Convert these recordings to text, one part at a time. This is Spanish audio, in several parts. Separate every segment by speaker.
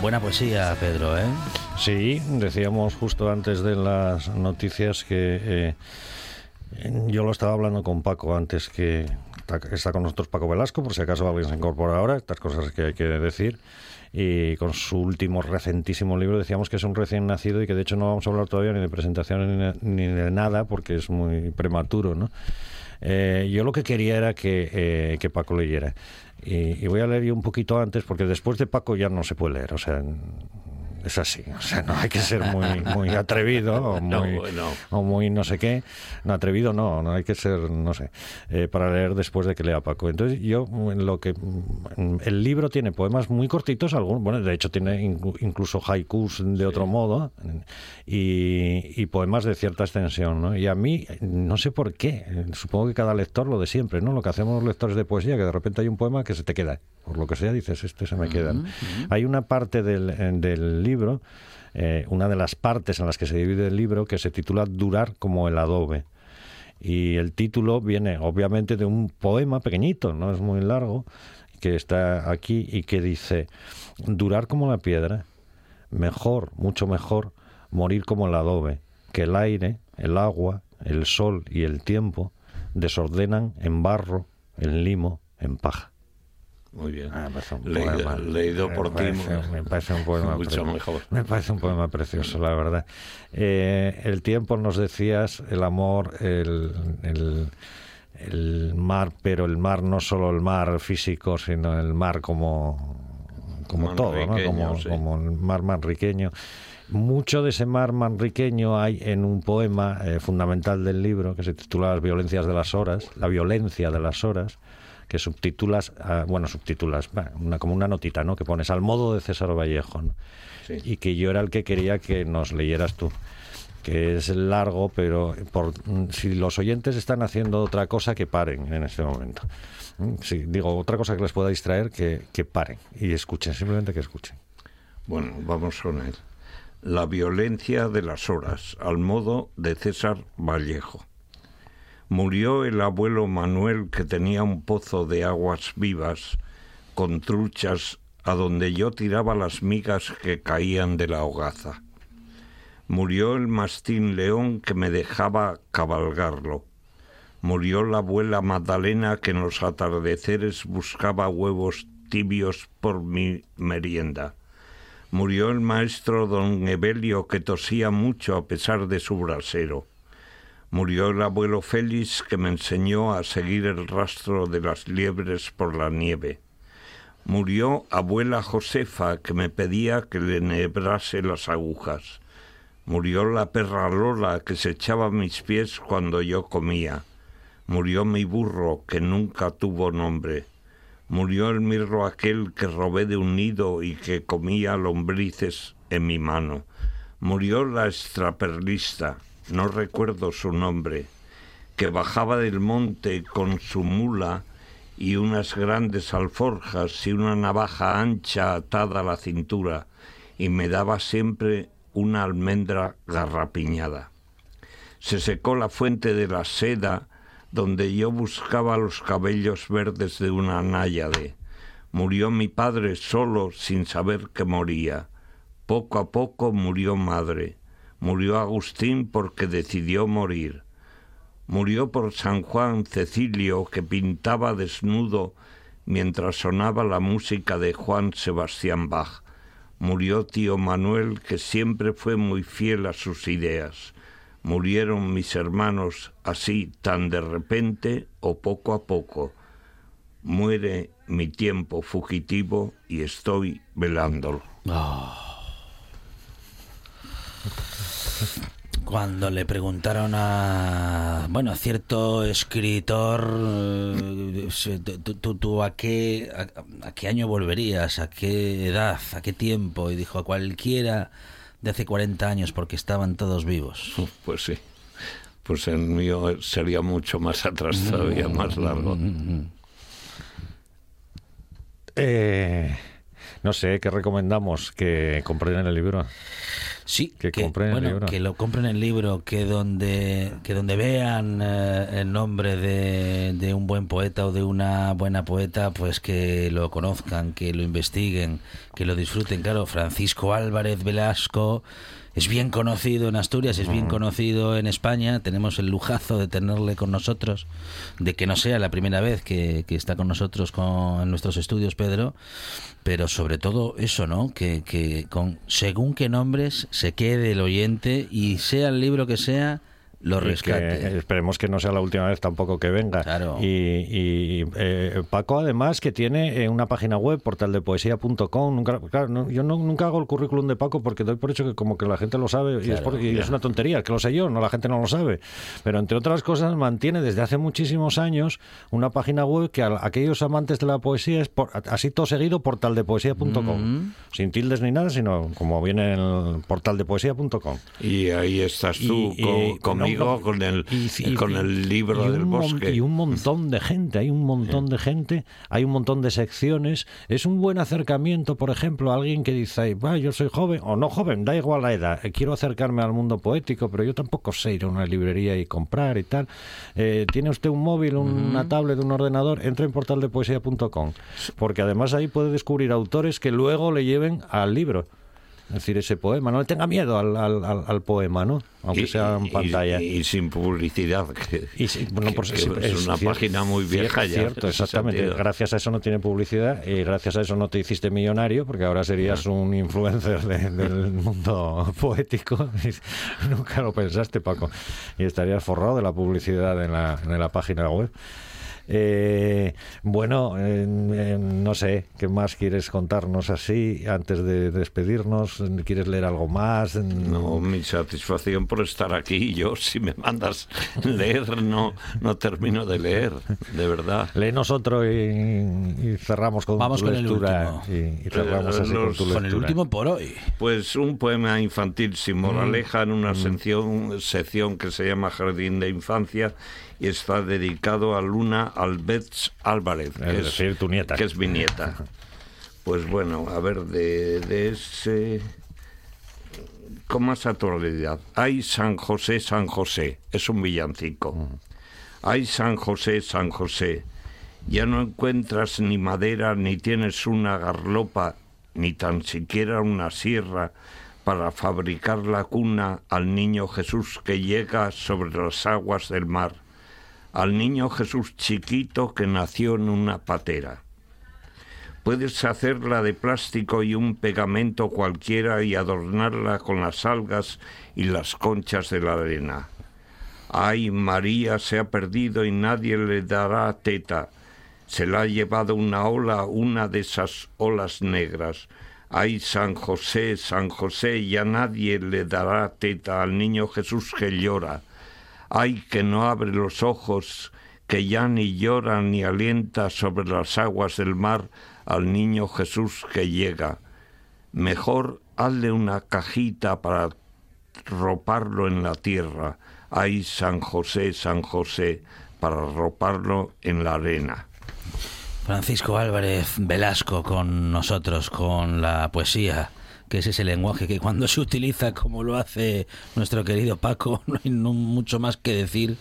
Speaker 1: Buena poesía, Pedro, ¿eh?
Speaker 2: Sí, decíamos justo antes de las noticias que eh, yo lo estaba hablando con Paco antes que está, con nosotros Paco Velasco, por si acaso alguien se incorpora ahora, estas cosas que hay que decir. Y con su último recentísimo libro decíamos que es un recién nacido y que de hecho no vamos a hablar todavía ni de presentación ni, ni de nada porque es muy prematuro, ¿no? Eh, yo lo que quería era que, eh, que Paco leyera. Y, y voy a leer yo un poquito antes porque después de Paco ya no se puede leer. O sea, es así. O sea, no hay que ser muy, muy atrevido o
Speaker 3: No,
Speaker 2: muy,
Speaker 3: bueno.
Speaker 2: o muy no sé qué. No, atrevido no, no hay que ser, no sé, eh, para leer después de que lea Paco. Entonces yo, en lo que... El libro tiene poemas muy cortitos, algunos, bueno, de hecho tiene inclu- incluso haikus de otro modo y, y poemas de cierta extensión, ¿no? Y a mí, no sé por qué, supongo que cada lector lo de siempre, ¿no? Lo que hacemos los lectores de poesía, que de repente hay un poema que se te queda, por lo que sea, dices, este se me queda. ¿no? Hay una parte del, del libro, eh, una de las partes en las que se divide el libro, que se titula Durar como el adobe. Y el título viene obviamente de un poema pequeñito, no es muy largo, que está aquí y que dice, durar como la piedra, mejor, mucho mejor, morir como el adobe, que el aire, el agua, el sol y el tiempo desordenan en barro, en limo, en paja.
Speaker 3: Muy bien.
Speaker 2: Ah, un
Speaker 3: leído,
Speaker 2: poema.
Speaker 3: leído
Speaker 2: Me
Speaker 3: por ti.
Speaker 2: Me parece un poema
Speaker 3: Mucho mejor.
Speaker 2: Me parece un poema precioso, la verdad. Eh, el tiempo, nos decías, el amor, el, el, el mar, pero el mar no solo el mar físico, sino el mar como, como todo, ¿no?
Speaker 3: Manriqueño,
Speaker 2: Como,
Speaker 3: sí.
Speaker 2: como el mar manriqueño. Mucho de ese mar manriqueño hay en un poema eh, fundamental del libro que se titula Las violencias de las horas, la violencia de las horas, que subtitulas, ah, bueno, subtitulas, una, como una notita, ¿no? Que pones al modo de César Vallejo, ¿no?
Speaker 3: Sí.
Speaker 2: Y que yo era el que quería que nos leyeras tú. Que es largo, pero por, mm, si los oyentes están haciendo otra cosa, que paren en este momento. Mm, Sí, digo, otra cosa que les pueda distraer, que, que paren y escuchen, simplemente que escuchen.
Speaker 3: Bueno, vamos con él. La violencia de las horas, al modo de César Vallejo. Murió el abuelo Manuel que tenía un pozo de aguas vivas con truchas a donde yo tiraba las migas que caían de la hogaza. Murió el mastín león que me dejaba cabalgarlo. Murió la abuela Magdalena que en los atardeceres buscaba huevos tibios por mi merienda. Murió el maestro don Evelio que tosía mucho a pesar de su brasero. Murió el abuelo Félix que me enseñó a seguir el rastro de las liebres por la nieve. Murió abuela Josefa que me pedía que le enhebrase las agujas. Murió la perra Lola que se echaba a mis pies cuando yo comía. Murió mi burro que nunca tuvo nombre. Murió el mirro aquel que robé de un nido y que comía lombrices en mi mano. Murió la extraperlista, no recuerdo su nombre, que bajaba del monte con su mula y unas grandes alforjas y una navaja ancha atada a la cintura, y me daba siempre una almendra garrapiñada. Se secó la fuente de la seda donde yo buscaba los cabellos verdes de una náyade. Murió mi padre solo sin saber que moría. Poco a poco murió madre. Murió Agustín porque decidió morir. Murió por San Juan Cecilio que pintaba desnudo mientras sonaba la música de Juan Sebastián Bach. Murió tío Manuel que siempre fue muy fiel a sus ideas. Murieron mis hermanos así tan de repente o poco a poco. Muere mi tiempo fugitivo y estoy velándolo.
Speaker 1: Cuando le preguntaron a, bueno, a cierto escritor, eh, tú, tú- tú a, qué, a, a qué año volverías, a qué edad, a qué tiempo, y dijo a cualquiera de hace 40 años porque estaban todos vivos.
Speaker 3: Pues sí. Pues el mío sería mucho más atrás todavía, más largo.
Speaker 2: Eh, no sé, ¿qué recomendamos? Que compren el libro.
Speaker 1: Sí,
Speaker 2: Que compren el
Speaker 1: bueno,
Speaker 2: libro.
Speaker 1: que lo compren el libro, que donde, que donde vean eh, el nombre de, de un buen poeta o de una buena poeta, pues que lo conozcan, que lo investiguen, que lo disfruten. Claro, Francisco Álvarez Velasco es bien conocido en Asturias, es bien conocido en España. Tenemos el lujazo de tenerle con nosotros, de que no sea la primera vez que, que está con nosotros con, en nuestros estudios, Pedro. Pero sobre todo eso, ¿no? Que, que con según qué nombres se quede el oyente y sea el libro que sea, lo
Speaker 2: que
Speaker 1: rescate.
Speaker 2: esperemos que no sea la última vez tampoco que venga.
Speaker 1: Claro.
Speaker 2: Y, y, eh, Paco, además, que tiene eh, una página web, portaldepoesía.com. Nunca, claro, no- yo no- nunca hago el currículum de Paco porque doy por hecho que como que la gente lo sabe y, es, por- y es una tontería, que lo sé yo, no la gente no lo sabe. Pero entre otras cosas, mantiene desde hace muchísimos años una página web que a aquellos amantes de la poesía es por, así todo seguido, portaldepoesía.com. Sin tildes ni nada, sino como viene en el portaldepoesía.com.
Speaker 3: Y ahí estás tú
Speaker 2: Y-
Speaker 3: con-
Speaker 2: y-
Speaker 3: conmigo con el
Speaker 2: y- y-
Speaker 3: con el libro
Speaker 2: y
Speaker 3: del
Speaker 2: un
Speaker 3: bosque.
Speaker 2: y un montón de gente, hay un montón de gente, hay un montón de secciones. Es un buen acercamiento, por ejemplo, a alguien que dice, "Ay, va, yo soy joven o no joven, da igual la edad, eh, quiero acercarme al mundo poético, pero yo tampoco sé ir a una librería y comprar y tal. Eh, ¿Tiene usted un móvil, un- una tablet, un ordenador? Entra en portaldepoesía.com, porque además ahí puede descubrir autores que luego le lleven al libro. Es decir, ese poema, no le tenga miedo al, al- poema, ¿no? Aunque
Speaker 3: Y-
Speaker 2: sea en pantalla.
Speaker 3: Y, sin publicidad. Que,
Speaker 2: Y sí, bueno,
Speaker 3: que-
Speaker 2: por-
Speaker 3: que
Speaker 2: sí,
Speaker 3: es, una página muy vieja
Speaker 2: cier-
Speaker 3: ya.
Speaker 2: Cierto, exactamente. Gracias a eso no tiene publicidad y gracias a eso no te hiciste millonario porque ahora serías un influencer de- del mundo poético. Nunca lo pensaste, Paco. Y estarías forrado de la publicidad en la, en la página web. Eh, bueno, eh, eh, no sé, ¿qué más quieres contarnos así antes de despedirnos? ¿Quieres leer algo más?
Speaker 3: No, mi satisfacción por estar aquí. Yo, si me mandas leer, no, no termino de leer, de verdad.
Speaker 2: Léenos otro y, y cerramos con
Speaker 1: Vamos
Speaker 2: tu
Speaker 1: con el
Speaker 2: lectura.
Speaker 1: último.
Speaker 2: Y, y cerramos con
Speaker 3: los-
Speaker 2: tu lectura.
Speaker 1: Con el último por hoy.
Speaker 3: Pues un poema infantil sin moraleja en
Speaker 2: Mm.
Speaker 3: una sección, sección que se llama Jardín de Infancia y está dedicado a Luna Alberts Álvarez,
Speaker 2: Es decir, tu nieta.
Speaker 3: que es mi nieta. Pues bueno, a ver, de, de ese... Con más actualidad. Ay, San José, San José. Es un villancico.
Speaker 2: Mm.
Speaker 3: Ay, San José, San José. Ya no encuentras ni madera, ni tienes una garlopa, ni tan siquiera una sierra para fabricar la cuna al niño Jesús que llega sobre las aguas del mar, al niño Jesús chiquito que nació en una patera. Puedes hacerla de plástico y un pegamento cualquiera y adornarla con las algas y las conchas de la arena. Ay, María se ha perdido y nadie le dará teta. Se la ha llevado una ola, una de esas olas negras. Ay, San José, San José, ya nadie le dará teta al niño Jesús que llora. Ay, que no abre los ojos, que ya ni llora ni alienta sobre las aguas del mar al niño Jesús que llega. Mejor hazle una cajita para roparlo en la tierra. Ay, San José, San José, para roparlo en la arena.
Speaker 1: Francisco Álvarez Velasco con nosotros, con la poesía, que es ese lenguaje que cuando se utiliza como lo hace nuestro querido Paco, no hay no mucho más que decir,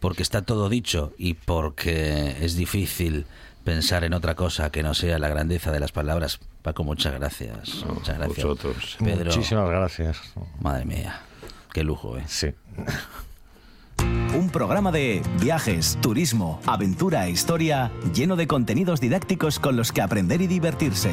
Speaker 1: porque está todo dicho y porque es difícil pensar en otra cosa que no sea la grandeza de las palabras. Paco, muchas gracias. muchas gracias.
Speaker 3: vosotros.
Speaker 1: Pedro,
Speaker 2: Muchísimas gracias.
Speaker 1: madre mía, qué lujo, ¿eh?
Speaker 2: Sí.
Speaker 4: Un programa de viajes, turismo, aventura e historia lleno de contenidos didácticos con los que aprender y divertirse.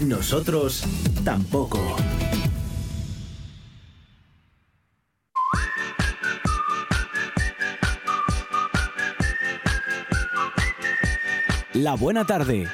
Speaker 4: Nosotros tampoco. La buena tarde.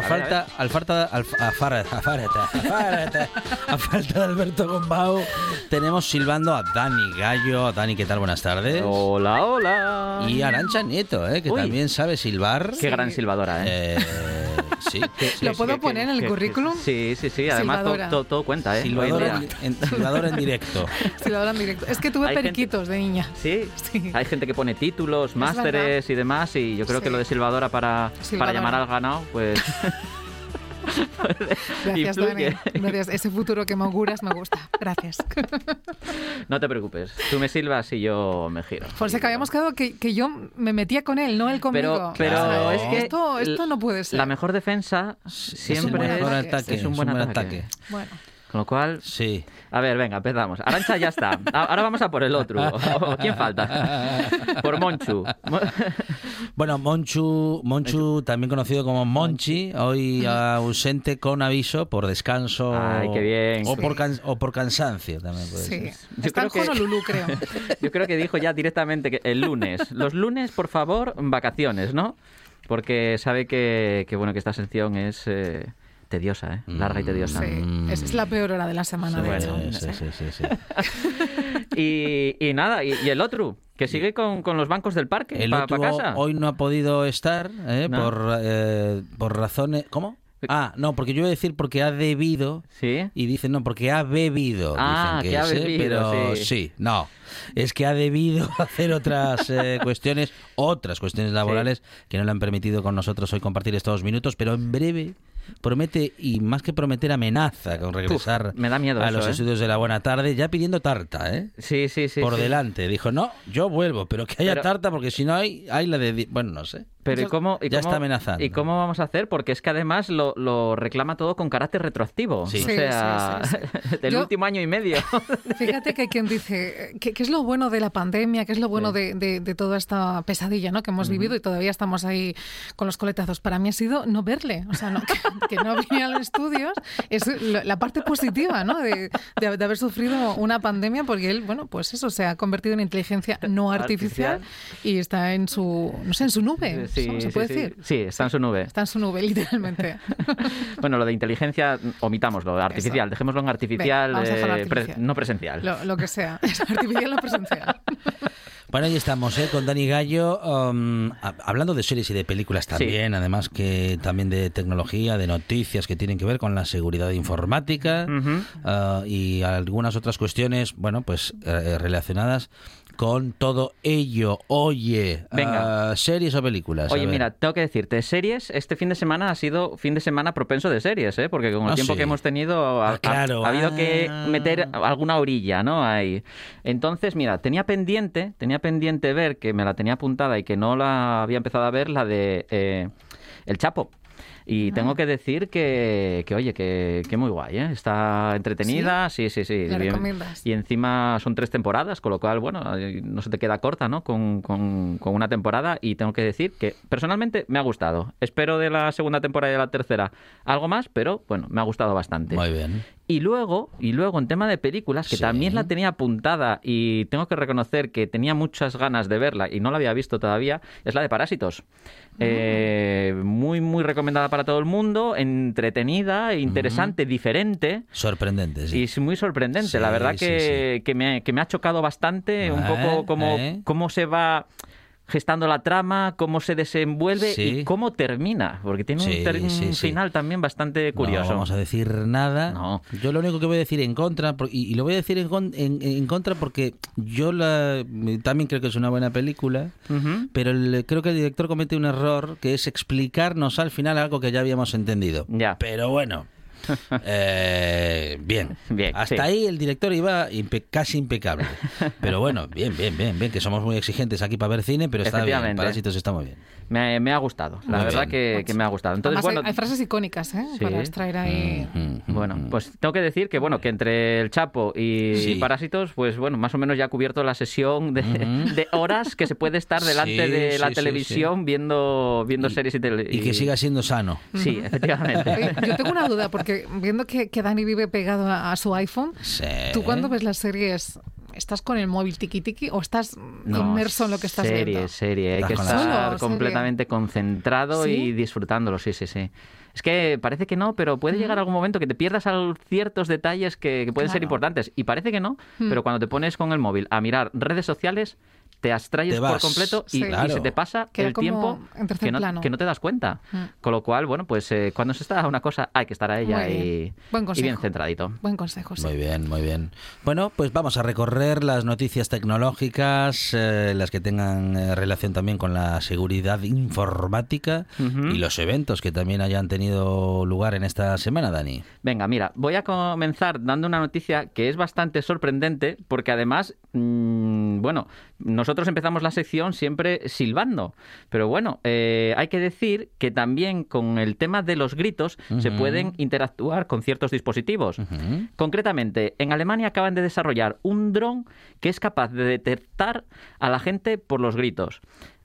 Speaker 1: Claro, a falta, al falta, al, a, a, a, falta de Alberto Gombao, tenemos silbando a Dani Gallo. Dani, ¿qué tal? Buenas tardes.
Speaker 5: Hola, hola.
Speaker 1: Y Arancha Nieto, eh, que
Speaker 5: Uy.
Speaker 1: también sabe silbar.
Speaker 5: Qué gran silbadora, ¿eh?
Speaker 1: Eh, sí, sí,
Speaker 6: ¿Lo
Speaker 1: sí.
Speaker 6: puedo poner en el currículum?
Speaker 5: Sí, sí, sí. Además, to-
Speaker 6: Silbadora.
Speaker 5: to- todo cuenta, ¿eh?
Speaker 1: Silbador
Speaker 5: Hoy en
Speaker 1: en,
Speaker 5: día.
Speaker 1: en- en directo.
Speaker 6: Si lo hablan directo. Es que tuve
Speaker 5: Hay gente-
Speaker 6: periquitos de niña.
Speaker 5: Sí.
Speaker 6: Sí.
Speaker 5: hay gente que pone títulos, másteres y demás, y yo creo que lo de silbadora para, para
Speaker 6: Silbadora.
Speaker 5: llamar al ganado, pues
Speaker 6: Gracias, Dani. Gracias. Ese futuro que me auguras me gusta. Gracias.
Speaker 5: no te preocupes. Tú me silbas y yo me giro.
Speaker 6: Fonseca, habíamos quedado que, que yo me metía con él, no él conmigo.
Speaker 5: Pero, pero
Speaker 6: O sea,
Speaker 5: es que
Speaker 6: Esto, esto no puede ser.
Speaker 5: La mejor defensa siempre
Speaker 6: un
Speaker 5: es,
Speaker 6: buen
Speaker 1: ataque,
Speaker 5: es un buen ataque.
Speaker 6: Bueno,
Speaker 5: Con lo cual,
Speaker 1: Sí.
Speaker 5: A ver, venga, empezamos. Arancha ya está. Ahora vamos a por el otro. ¿Quién falta? Por Monchu. Mo-
Speaker 1: Bueno, Monchu, Monchu, también conocido como Monchi, hoy ausente con aviso por descanso
Speaker 5: Ay, qué bien.
Speaker 1: o, por can- o por cansancio también puede
Speaker 6: sí.
Speaker 1: ser.
Speaker 5: Yo
Speaker 6: Está en
Speaker 5: creo que-
Speaker 6: Honolulu, creo.
Speaker 5: Yo creo que dijo ya directamente que el lunes. Los lunes, por favor, vacaciones, ¿no? porque sabe que, que, bueno, que esta sección es eh, tediosa, ¿eh? larga y tediosa.
Speaker 6: Sí, es, es la peor hora de la semana, de
Speaker 5: Bueno,
Speaker 6: hecho.
Speaker 1: Sí, sí, sí, sí.
Speaker 5: Y, y nada, y, y el otro, que sigue con, con los bancos del parque,
Speaker 1: El
Speaker 5: para
Speaker 1: otro
Speaker 5: casa.
Speaker 1: hoy no ha podido estar ¿eh?
Speaker 5: No.
Speaker 1: por, eh, por razones... ¿Cómo? Ah, no, porque yo iba a decir porque ha debido
Speaker 5: Sí.
Speaker 1: y dicen no, porque ha bebido.
Speaker 5: Ah,
Speaker 1: dicen
Speaker 5: que ha
Speaker 1: es, ¿eh?
Speaker 5: bebido,
Speaker 1: pero
Speaker 5: sí.
Speaker 1: no. Es que ha debido hacer otras eh, cuestiones, otras cuestiones laborales que no le han permitido con nosotros hoy compartir estos minutos, pero en breve promete, y más que prometer, amenaza con regresar
Speaker 5: me da miedo
Speaker 1: a
Speaker 5: eso,
Speaker 1: los
Speaker 5: ¿eh?
Speaker 1: estudios de la buena tarde, ya pidiendo tarta, ¿eh?
Speaker 5: Sí, sí, sí.
Speaker 1: por
Speaker 5: sí.
Speaker 1: delante. Dijo, no, yo vuelvo, pero que haya
Speaker 5: Pero-
Speaker 1: tarta, porque si no hay, hay la de... Bueno, no sé.
Speaker 5: Pero ¿y cómo, y
Speaker 1: Ya
Speaker 5: cómo-
Speaker 1: está amenazando.
Speaker 5: ¿Y cómo vamos a hacer? Porque es que además lo, lo reclama todo con carácter retroactivo.
Speaker 1: Sí.
Speaker 5: O sea,
Speaker 6: sí, sí,
Speaker 5: del
Speaker 6: Yo-
Speaker 5: último año y medio.
Speaker 6: Fíjate que hay quien dice, ¿qué, qué es lo bueno de la pandemia? ¿Qué es lo bueno de, de- de toda esta pesadilla ¿no? que hemos vivido y todavía estamos ahí con los coletazos? Para mí ha sido no verle, o sea, no, que, que no venía a los estudios. Es la parte positiva ¿no? de, de- de haber sufrido una pandemia porque él, bueno, pues eso, se ha convertido en inteligencia no artificial, y está en su, no sé, en su nube,
Speaker 5: Sí.
Speaker 6: ¿se puede
Speaker 5: sí.
Speaker 6: decir?
Speaker 5: Sí, está en su nube.
Speaker 6: Está en su nube, literalmente.
Speaker 5: Bueno, lo de inteligencia, omitámoslo, artificial, dejémoslo en artificial, eh, pre-
Speaker 6: artificial.
Speaker 5: no presencial.
Speaker 6: Lo, lo que sea, es artificial no presencial.
Speaker 1: Bueno, ahí estamos, ¿eh? con Dani Gallo, um, ha- hablando de series y de películas también, además que también de tecnología, de noticias que tienen que ver con la seguridad informática ah, y algunas otras cuestiones, bueno, pues eh, relacionadas con todo ello. Oye,
Speaker 5: Venga.
Speaker 1: ah, series o películas.
Speaker 5: Oye, mira, tengo que decirte, series, este fin de semana ha sido fin de semana propenso de series, ¿eh? porque con el
Speaker 1: Ah,
Speaker 5: tiempo
Speaker 1: sí.
Speaker 5: que hemos tenido ha,
Speaker 1: Ah, claro,
Speaker 5: ha- ha habido que meter alguna orilla, ¿no? Ahí. Entonces, mira, tenía pendiente, tenía pendiente ver, que me la tenía apuntada y que no la había empezado a ver, la de eh, El Chapo. Y tengo que decir que, que oye, que, que muy guay, ¿eh? Está entretenida, sí, sí, sí. Y encima son tres temporadas, con lo cual, bueno, eh, no se te queda corta, ¿no? Con, con- con una temporada. Y tengo que decir que personalmente me ha gustado. Espero de la segunda temporada y de la tercera algo más, pero bueno, me ha gustado bastante.
Speaker 1: Muy bien.
Speaker 5: Y luego, y luego en tema de películas, que
Speaker 1: Sí.
Speaker 5: también la tenía apuntada y tengo que reconocer que tenía muchas ganas de verla y no la había visto todavía, es la de Parásitos. Eh, muy, muy recomendada para todo el mundo, entretenida, interesante, diferente.
Speaker 1: Sorprendente, sí.
Speaker 5: Y es muy sorprendente,
Speaker 1: Sí,
Speaker 5: la verdad que, que me, que me ha chocado bastante un poco cómo,
Speaker 1: eh.
Speaker 5: cómo se va gestando la trama, cómo se desenvuelve
Speaker 1: Sí.
Speaker 5: y cómo termina, porque tiene
Speaker 1: Sí,
Speaker 5: un,
Speaker 1: sí,
Speaker 5: final también bastante curioso.
Speaker 1: No vamos a decir nada.
Speaker 5: No.
Speaker 1: Yo lo único que voy a decir en contra, y, y lo voy a decir en, en- en contra porque yo la, también creo que es una buena película, pero el- creo que el director comete un error que es explicarnos al final algo que ya habíamos entendido.
Speaker 5: Ya.
Speaker 1: Pero bueno. eh, bien.
Speaker 5: Bien,
Speaker 1: Hasta
Speaker 5: sí.
Speaker 1: ahí el director iba impe- casi impecable. Pero bueno, bien, bien, bien, bien, que somos muy exigentes aquí para ver cine, pero está bien. Parásitos está muy bien.
Speaker 5: Me, me ha gustado, la
Speaker 1: Muy
Speaker 5: verdad
Speaker 1: bien.
Speaker 5: que, que me ha gustado. Entonces,
Speaker 6: Además, hay-
Speaker 5: bueno,
Speaker 6: hay, frases icónicas, ¿eh?
Speaker 5: Sí.
Speaker 6: Para extraer ahí...
Speaker 1: Mm, mm,
Speaker 5: Bueno,
Speaker 1: mm.
Speaker 5: pues tengo que decir que bueno, que entre el Chapo y
Speaker 1: Sí.
Speaker 5: Parásitos, pues bueno, más o menos ya ha cubierto la sesión de, de horas que se puede estar delante
Speaker 1: Sí,
Speaker 5: de la
Speaker 1: sí, sí,
Speaker 5: televisión viendo viendo
Speaker 1: Y-
Speaker 5: series y, tele-
Speaker 1: Y que siga siendo sano.
Speaker 5: Sí, efectivamente.
Speaker 6: Yo tengo una duda, porque viendo que, que Dani vive pegado a, a su iPhone,
Speaker 1: Sí.
Speaker 6: ¿tú cuando ves las series estás con el móvil tiki tiki o estás
Speaker 5: No,
Speaker 6: inmerso en lo que estás
Speaker 5: serie,
Speaker 6: viendo?
Speaker 5: Serie, hay
Speaker 1: Estás
Speaker 5: que estar
Speaker 6: Solo,
Speaker 5: completamente concentrado
Speaker 6: ¿Sí?
Speaker 5: y disfrutándolo, sí, sí, sí. Es que parece que no, pero puede llegar algún momento que te pierdas ciertos detalles que, que pueden ser importantes. Y parece que no,
Speaker 6: Mm.
Speaker 5: pero cuando te pones con el móvil a mirar redes sociales, te abstrayes
Speaker 1: Te
Speaker 5: por completo y,
Speaker 6: Sí.
Speaker 5: y
Speaker 1: Claro.
Speaker 5: se te pasa
Speaker 6: Queda
Speaker 5: el tiempo que no,
Speaker 6: plano.
Speaker 5: que no te das cuenta.
Speaker 6: Mm.
Speaker 5: Con lo cual, bueno, pues eh, cuando se está a una cosa hay que estar a ella y,
Speaker 6: bien. Buen
Speaker 5: y bien centradito.
Speaker 6: Buen consejo, sí.
Speaker 1: Muy bien, muy bien. Bueno, pues vamos a recorrer las noticias tecnológicas, eh, las que tengan eh, relación también con la seguridad informática y los eventos que también hayan tenido lugar en esta semana, Dani.
Speaker 5: Venga, mira, voy a comenzar dando una noticia que es bastante sorprendente porque además, mm, bueno, nosotros empezamos la sección siempre silbando, pero bueno, eh, hay que decir que también con el tema de los gritos se pueden interactuar con ciertos dispositivos. Concretamente, en Alemania acaban de desarrollar un dron que es capaz de detectar a la gente por los gritos.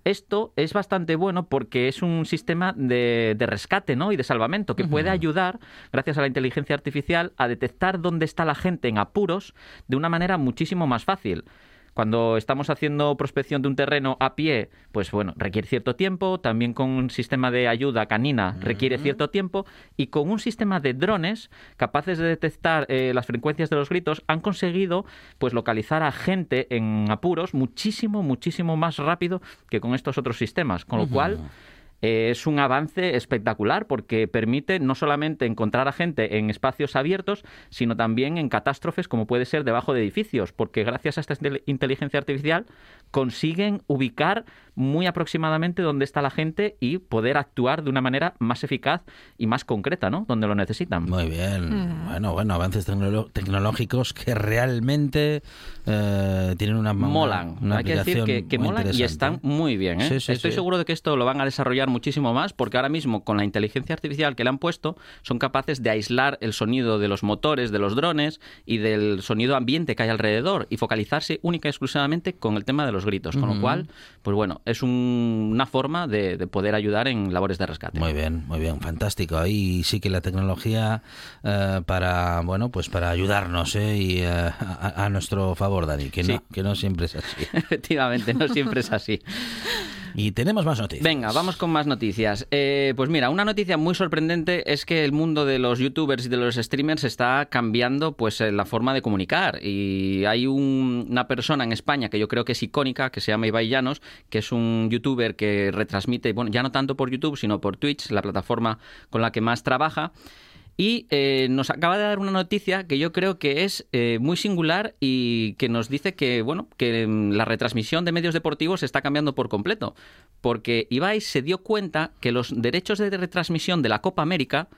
Speaker 5: Esto es bastante bueno porque es un sistema de, de rescate ¿no? y de salvamento que puede ayudar, gracias a la inteligencia artificial, a detectar dónde está la gente en apuros de una manera muchísimo más fácil. Cuando estamos haciendo prospección de un terreno a pie, pues bueno, requiere cierto tiempo, también con un sistema de ayuda canina requiere cierto tiempo, y con un sistema de drones capaces de detectar eh, las frecuencias de los gritos, han conseguido pues localizar a gente en apuros muchísimo, muchísimo más rápido que con estos otros sistemas. Con lo cual, eh, es un avance espectacular porque permite no solamente encontrar a gente en espacios abiertos, sino también en catástrofes como puede ser debajo de edificios, porque gracias a esta intel- inteligencia artificial consiguen ubicar muy aproximadamente dónde está la gente y poder actuar de una manera más eficaz y más concreta, ¿no? Donde lo necesitan.
Speaker 1: Muy bien. Bueno, bueno, avances tecnolo- tecnológicos que realmente eh, tienen una
Speaker 5: molan.
Speaker 1: una
Speaker 5: Hay que decir que, molan y están muy bien. ¿eh?
Speaker 1: Sí, sí,
Speaker 5: Estoy
Speaker 1: sí.
Speaker 5: seguro de que esto lo van a desarrollar muchísimo más porque ahora mismo con la inteligencia artificial que le han puesto son capaces de aislar el sonido de los motores, de los drones y del sonido ambiente que hay alrededor y focalizarse única y exclusivamente con el tema de los gritos. Con lo cual, pues bueno, es un- una forma de, de poder ayudar en labores de rescate.
Speaker 1: Muy bien, muy bien, fantástico. Ahí sí que la tecnología eh, para, bueno, pues para ayudarnos ¿eh? y eh, a, a nuestro favor, Dani, que
Speaker 5: Sí.
Speaker 1: no, que no siempre es así.
Speaker 5: Efectivamente, no siempre es así.
Speaker 1: Y tenemos más noticias.
Speaker 5: Venga, vamos con más noticias. Eh, pues mira, una noticia muy sorprendente es que el mundo de los youtubers y de los streamers está cambiando pues eh, la forma de comunicar. Y hay un- una persona en España que yo creo que es icónica, que se llama Ibai Llanos, que es un youtuber que retransmite, bueno, ya no tanto por YouTube, sino por Twitch, la plataforma con la que más trabaja. Y eh, nos acaba de dar una noticia que yo creo que es eh, muy singular y que nos dice que, bueno, que mm, la retransmisión de medios deportivos está cambiando por completo. Porque Ibai se dio cuenta que los derechos de retransmisión de la Copa América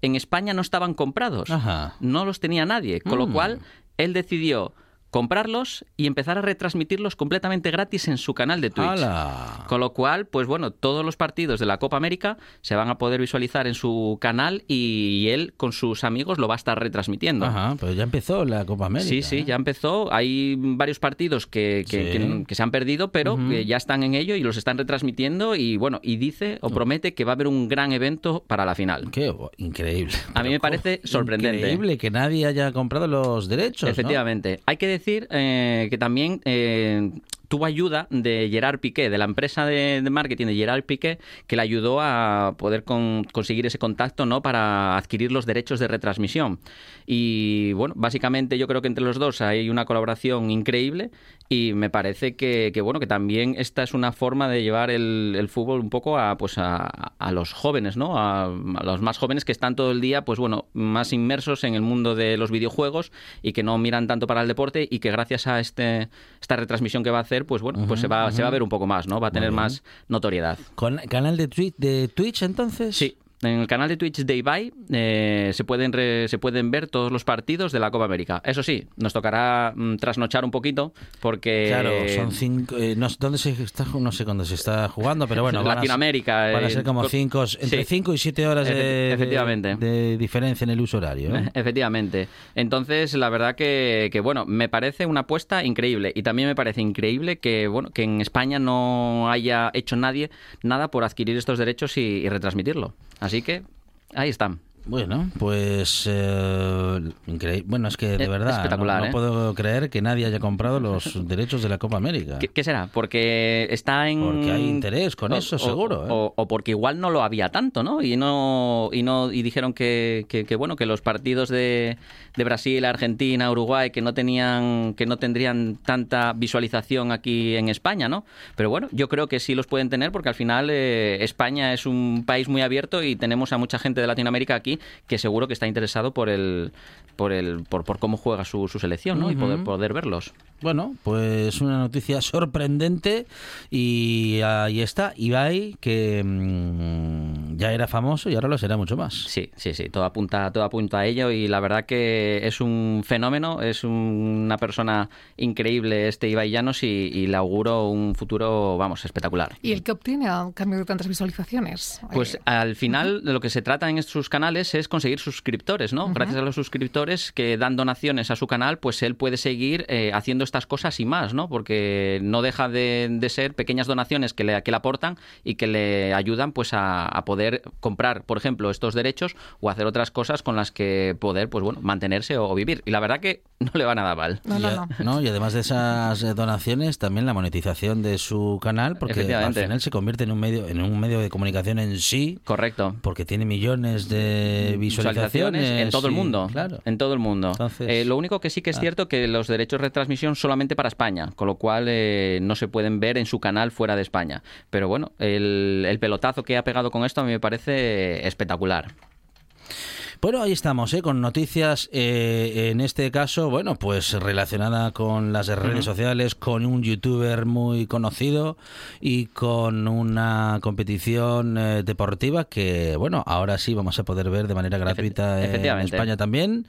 Speaker 5: en España no estaban comprados.
Speaker 1: Ajá.
Speaker 5: No los tenía nadie. Con lo
Speaker 1: Mm.
Speaker 5: cual, él decidió comprarlos y empezar a retransmitirlos completamente gratis en su canal de Twitch.
Speaker 1: ¡Hala!
Speaker 5: Con lo cual, pues bueno, todos los partidos de la Copa América se van a poder visualizar en su canal y él con sus amigos lo va a estar retransmitiendo.
Speaker 1: Ajá, pues ya empezó la Copa América.
Speaker 5: Sí, sí,
Speaker 1: ¿eh?
Speaker 5: ya empezó. Hay varios partidos que, que,
Speaker 1: Sí.
Speaker 5: que- que se han perdido, pero que ya están en ello y los están retransmitiendo. Y bueno, y dice o promete que va a haber un gran evento para la final.
Speaker 1: Qué increíble.
Speaker 5: A mí me
Speaker 1: Pero
Speaker 5: parece sorprendente.
Speaker 1: Increíble que nadie haya comprado los derechos. ¿no?
Speaker 5: Efectivamente. Hay que decir eh, que también eh, tuvo ayuda de Gerard Piqué, de la empresa de, marketing de Gerard Piqué, que le ayudó a poder con- conseguir ese contacto ¿no? para adquirir los derechos de retransmisión. Y bueno, básicamente yo creo que entre los dos hay una colaboración increíble y me parece que, bueno que también esta es una forma de llevar el, fútbol un poco a pues a, a los jóvenes, ¿no? A, a los más jóvenes que están todo el día, pues bueno, más inmersos en el mundo de los videojuegos y que no miran tanto para el deporte y que gracias a este esta retransmisión que va a hacer, pues bueno, pues se va se va a ver un poco más, ¿no? Va a tener más notoriedad.
Speaker 1: ¿Con canal de de Twitch entonces?
Speaker 5: Sí. En el canal de Twitch de Ibai eh, se, pueden re- se pueden ver todos los partidos de la Copa América. Eso sí, nos tocará mm, trasnochar un poquito porque...
Speaker 1: Claro, son cinco. eh, no dónde se está, no sé cuándo se está jugando, pero bueno, van a-
Speaker 5: Latinoamérica,
Speaker 1: Van a,
Speaker 5: eh,
Speaker 1: ser como
Speaker 5: co-
Speaker 1: cinco, entre
Speaker 5: sí.
Speaker 1: cinco y siete horas de,
Speaker 5: Efe-
Speaker 1: de-
Speaker 5: efectivamente.
Speaker 1: de diferencia en el uso horario. ¿eh?
Speaker 5: Efectivamente. Entonces, la verdad que, que, bueno, me parece una apuesta increíble. Y también me parece increíble que, bueno, que en España no haya hecho nadie nada por adquirir estos derechos y, y retransmitirlo. Así que ahí están.
Speaker 1: Bueno, pues eh, increíble. Bueno, es que de
Speaker 5: Eh,
Speaker 1: verdad
Speaker 5: espectacular,
Speaker 1: no, no
Speaker 5: ¿eh?
Speaker 1: puedo creer que nadie haya comprado los derechos de la Copa América.
Speaker 5: ¿Qué, qué será? Porque está en...
Speaker 1: Porque hay interés con
Speaker 5: o-
Speaker 1: eso,
Speaker 5: o-
Speaker 1: seguro, ¿eh?
Speaker 5: O, o porque igual no lo había tanto, ¿no? Y no y no y dijeron que, que- que, bueno que los partidos de, de Brasil, Argentina, Uruguay que no tenían que no tendrían tanta visualización aquí en España, ¿no? Pero bueno, yo creo que sí los pueden tener porque al final eh, España es un país muy abierto y tenemos a mucha gente de Latinoamérica aquí que seguro que está interesado por el por el por, por cómo juega su, su selección, ¿no? Y poder poder verlos.
Speaker 1: Bueno, pues una noticia sorprendente y ahí está Ibai que mm, ya era famoso y ahora lo será mucho más.
Speaker 5: Sí, sí, sí, todo apunta, todo apunta a ello y la verdad que es un fenómeno, es un- una persona increíble este Ibai Llanos y, y le auguro un futuro, vamos, espectacular.
Speaker 6: ¿Y el que obtiene a cambio de tantas visualizaciones?
Speaker 5: Pues
Speaker 6: Eh,
Speaker 5: al final de lo que se trata en sus canales es conseguir suscriptores, ¿no? Gracias a los suscriptores que dan donaciones a su canal, pues él puede seguir eh, haciendo estas cosas y más, ¿no? Porque no deja de, de ser pequeñas donaciones que le, que le aportan y que le ayudan pues a, a poder comprar, por ejemplo, estos derechos o hacer otras cosas con las que poder, pues bueno, mantenerse o, o vivir. Y la verdad que no le va nada mal.
Speaker 6: No,
Speaker 1: y,
Speaker 6: no,
Speaker 1: a-
Speaker 6: no.
Speaker 1: Y además de esas eh, donaciones, también la monetización de su canal, porque al final se convierte en un medio, en un medio de comunicación en sí,
Speaker 5: Correcto.
Speaker 1: porque tiene millones de visualizaciones,
Speaker 5: en todo el mundo.
Speaker 1: Claro.
Speaker 5: En todo el mundo.
Speaker 1: Entonces-
Speaker 5: Eh, lo único que sí que es
Speaker 1: Ah.
Speaker 5: cierto que los derechos de retransmisión solamente para España, con lo cual eh, no se pueden ver en su canal fuera de España. Pero bueno, el, el pelotazo que ha pegado con esto a mí me parece espectacular.
Speaker 1: Bueno, ahí estamos, ¿eh? con noticias, eh, en este caso, bueno, pues relacionada con las redes sociales, con un youtuber muy conocido y con una competición eh, deportiva que, bueno, ahora sí vamos a poder ver de manera gratuita en. España también.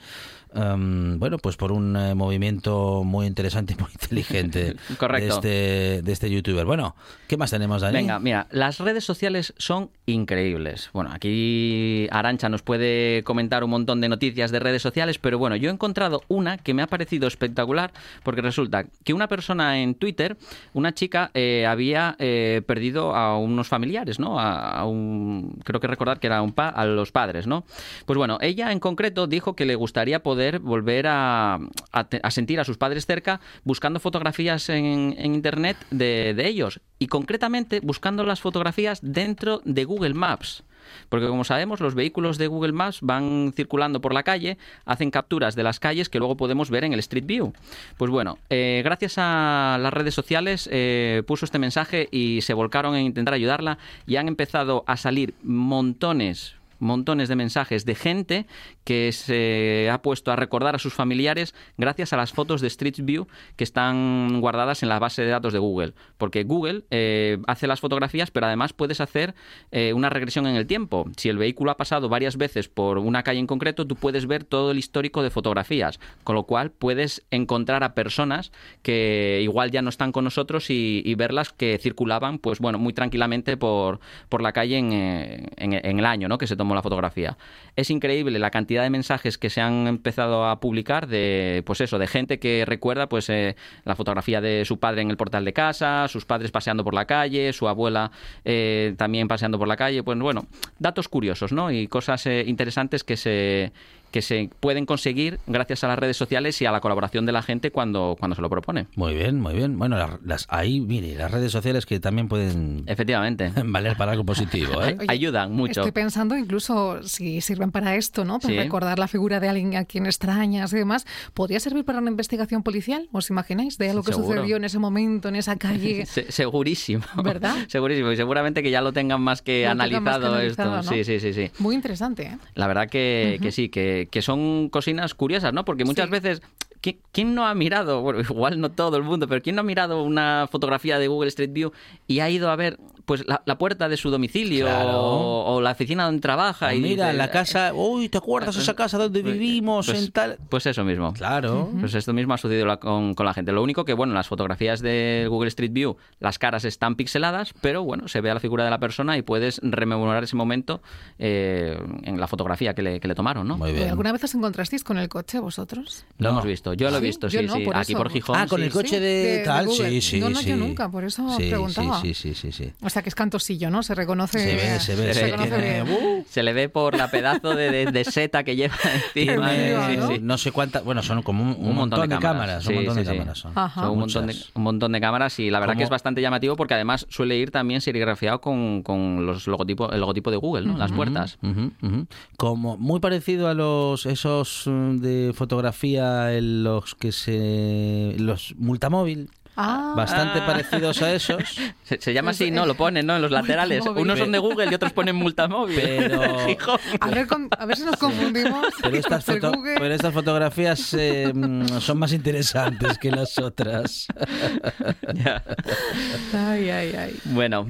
Speaker 1: Em, bueno, pues por un eh, movimiento muy interesante y muy inteligente
Speaker 5: Correcto.
Speaker 1: de este, de este youtuber. Bueno, ¿qué más tenemos, Dani?
Speaker 5: Venga, mira, las redes sociales son increíbles. Bueno, aquí Arancha nos puede comentar un montón de noticias de redes sociales, pero bueno, yo he encontrado una que me ha parecido espectacular porque resulta que una persona en Twitter, una chica, eh, había eh, perdido a unos familiares, ¿no? A, a un, creo que recordar que era un pa- a los padres, ¿no? Pues bueno, ella en concreto dijo que le gustaría poder volver a, sentir a sus padres cerca buscando fotografías en, internet de, de ellos y concretamente buscando las fotografías dentro de Google Maps. Porque como sabemos, los vehículos de Google Maps van circulando por la calle, hacen capturas de las calles que luego podemos ver en el Street View. Pues bueno, eh, gracias a las redes sociales eh, puso este mensaje y se volcaron en intentar ayudarla y han empezado a salir montones, montones de mensajes de gente que se ha puesto a recordar a sus familiares gracias a las fotos de Street View que están guardadas en la base de datos de Google. Porque Google eh, hace las fotografías, pero además puedes hacer eh, una regresión en el tiempo. Si el vehículo ha pasado varias veces por una calle en concreto, tú puedes ver todo el histórico de fotografías, con lo cual puedes encontrar a personas que igual ya no están con nosotros y, verlas que circulaban, pues bueno, muy tranquilamente por, por la calle en, eh, en- en el año, ¿no? Que se tomó la fotografía. Es increíble la cantidad de mensajes que se han empezado a publicar de, pues eso, de gente que recuerda, pues eh, la fotografía de su padre en el portal de casa, sus padres paseando por la calle, su abuela eh, también paseando por la calle, pues bueno, datos curiosos, ¿no? Y cosas eh, interesantes que se que se pueden conseguir gracias a las redes sociales y a la colaboración de la gente cuando, cuando se lo propone.
Speaker 1: Muy bien, muy bien. Bueno, las, las- ahí, mire, las redes sociales que también pueden
Speaker 5: Efectivamente.
Speaker 1: valer para algo positivo, ¿eh?
Speaker 6: Oye,
Speaker 5: Ayudan mucho.
Speaker 6: Estoy pensando incluso si sirven para esto, ¿no? Para
Speaker 5: Sí.
Speaker 6: recordar la figura de alguien a quien extrañas y demás. ¿Podría servir para una investigación policial? ¿Os imagináis? De algo que
Speaker 5: Seguro.
Speaker 6: sucedió en ese momento, en esa calle.
Speaker 5: Se- segurísimo.
Speaker 6: ¿Verdad?
Speaker 5: Segurísimo. Y seguramente que ya lo tengan más que
Speaker 6: Lo tengan más que
Speaker 5: analizado esto.
Speaker 6: ¿no?
Speaker 5: Sí, sí, sí, sí.
Speaker 6: Muy interesante, ¿eh?
Speaker 5: La verdad que, que sí, que, que son cocinas curiosas, ¿no? Porque muchas
Speaker 6: Sí.
Speaker 5: veces, ¿qui- ¿quién no ha mirado, bueno, igual no todo el mundo, pero quién no ha mirado una fotografía de Google Street View y ha ido a ver pues la, la puerta de su domicilio
Speaker 1: Claro.
Speaker 5: o, o la oficina donde trabaja?
Speaker 1: Ah,
Speaker 5: y
Speaker 1: mira,
Speaker 5: dice,
Speaker 1: la casa, uy, ¿te acuerdas esa casa donde vivimos
Speaker 5: pues,
Speaker 1: en tal?
Speaker 5: Pues eso mismo.
Speaker 1: Claro.
Speaker 5: Pues esto mismo ha sucedido la- con, con la gente. Lo único que, bueno, en las fotografías de Google Street View, las caras están pixeladas, pero bueno, se ve a la figura de la persona y puedes rememorar ese momento eh, en la fotografía que le, que le tomaron, ¿no?
Speaker 1: Muy bien.
Speaker 6: ¿Alguna vez os encontrasteis con el coche vosotros?
Speaker 5: Lo
Speaker 1: No.
Speaker 5: hemos visto. Yo lo he
Speaker 6: ¿Sí?
Speaker 5: visto,
Speaker 6: Yo
Speaker 5: sí,
Speaker 6: no,
Speaker 5: sí.
Speaker 6: por
Speaker 5: Aquí
Speaker 6: eso.
Speaker 5: por Gijón.
Speaker 1: Ah, con
Speaker 5: sí.
Speaker 1: el coche
Speaker 6: Sí,
Speaker 1: de,
Speaker 6: de- de
Speaker 1: tal,
Speaker 6: Google.
Speaker 1: sí, sí,
Speaker 6: No, no,
Speaker 1: sí.
Speaker 6: yo nunca, por eso
Speaker 1: sí,
Speaker 6: preguntaba.
Speaker 1: Sí, sí, sí, sí, sí.
Speaker 6: O sea, que es cantosillo, ¿no? Se reconoce.
Speaker 1: Se ve, se ve,
Speaker 6: se
Speaker 1: se
Speaker 6: reconoce
Speaker 1: tiene-
Speaker 6: bien.
Speaker 1: ¡Uh!
Speaker 5: Se le ve por la pedazo de, de- de seta que lleva encima. Sí,
Speaker 6: ¿no?
Speaker 5: sí.
Speaker 1: no sé cuántas, bueno, son como un, un montón, de cámaras, un
Speaker 5: Sí,
Speaker 1: montón
Speaker 5: sí,
Speaker 1: de
Speaker 5: sí.
Speaker 1: cámaras son.
Speaker 5: Un montón, de, un montón de cámaras y la verdad que es bastante llamativo porque además suele ir también serigrafiado con, con los logotipos, el logotipo de Google, ¿no? Las puertas.
Speaker 1: Como muy parecido a los esos mm, de fotografía en los que se los multamóvil,
Speaker 6: Ah,
Speaker 1: bastante parecidos a esos,
Speaker 5: Se, se llama así, ¿no? Lo ponen, ¿no? En los laterales.
Speaker 6: Multamóvil.
Speaker 5: Unos son de Google y otros ponen multamóvil.
Speaker 1: Pero-
Speaker 6: a ver, con- a ver si nos confundimos.
Speaker 1: pero estas, foto-
Speaker 6: Google-
Speaker 1: pero estas fotografías eh, mm, son más interesantes que las otras.
Speaker 5: Ya.
Speaker 6: Ay, ay, ay.
Speaker 5: Bueno.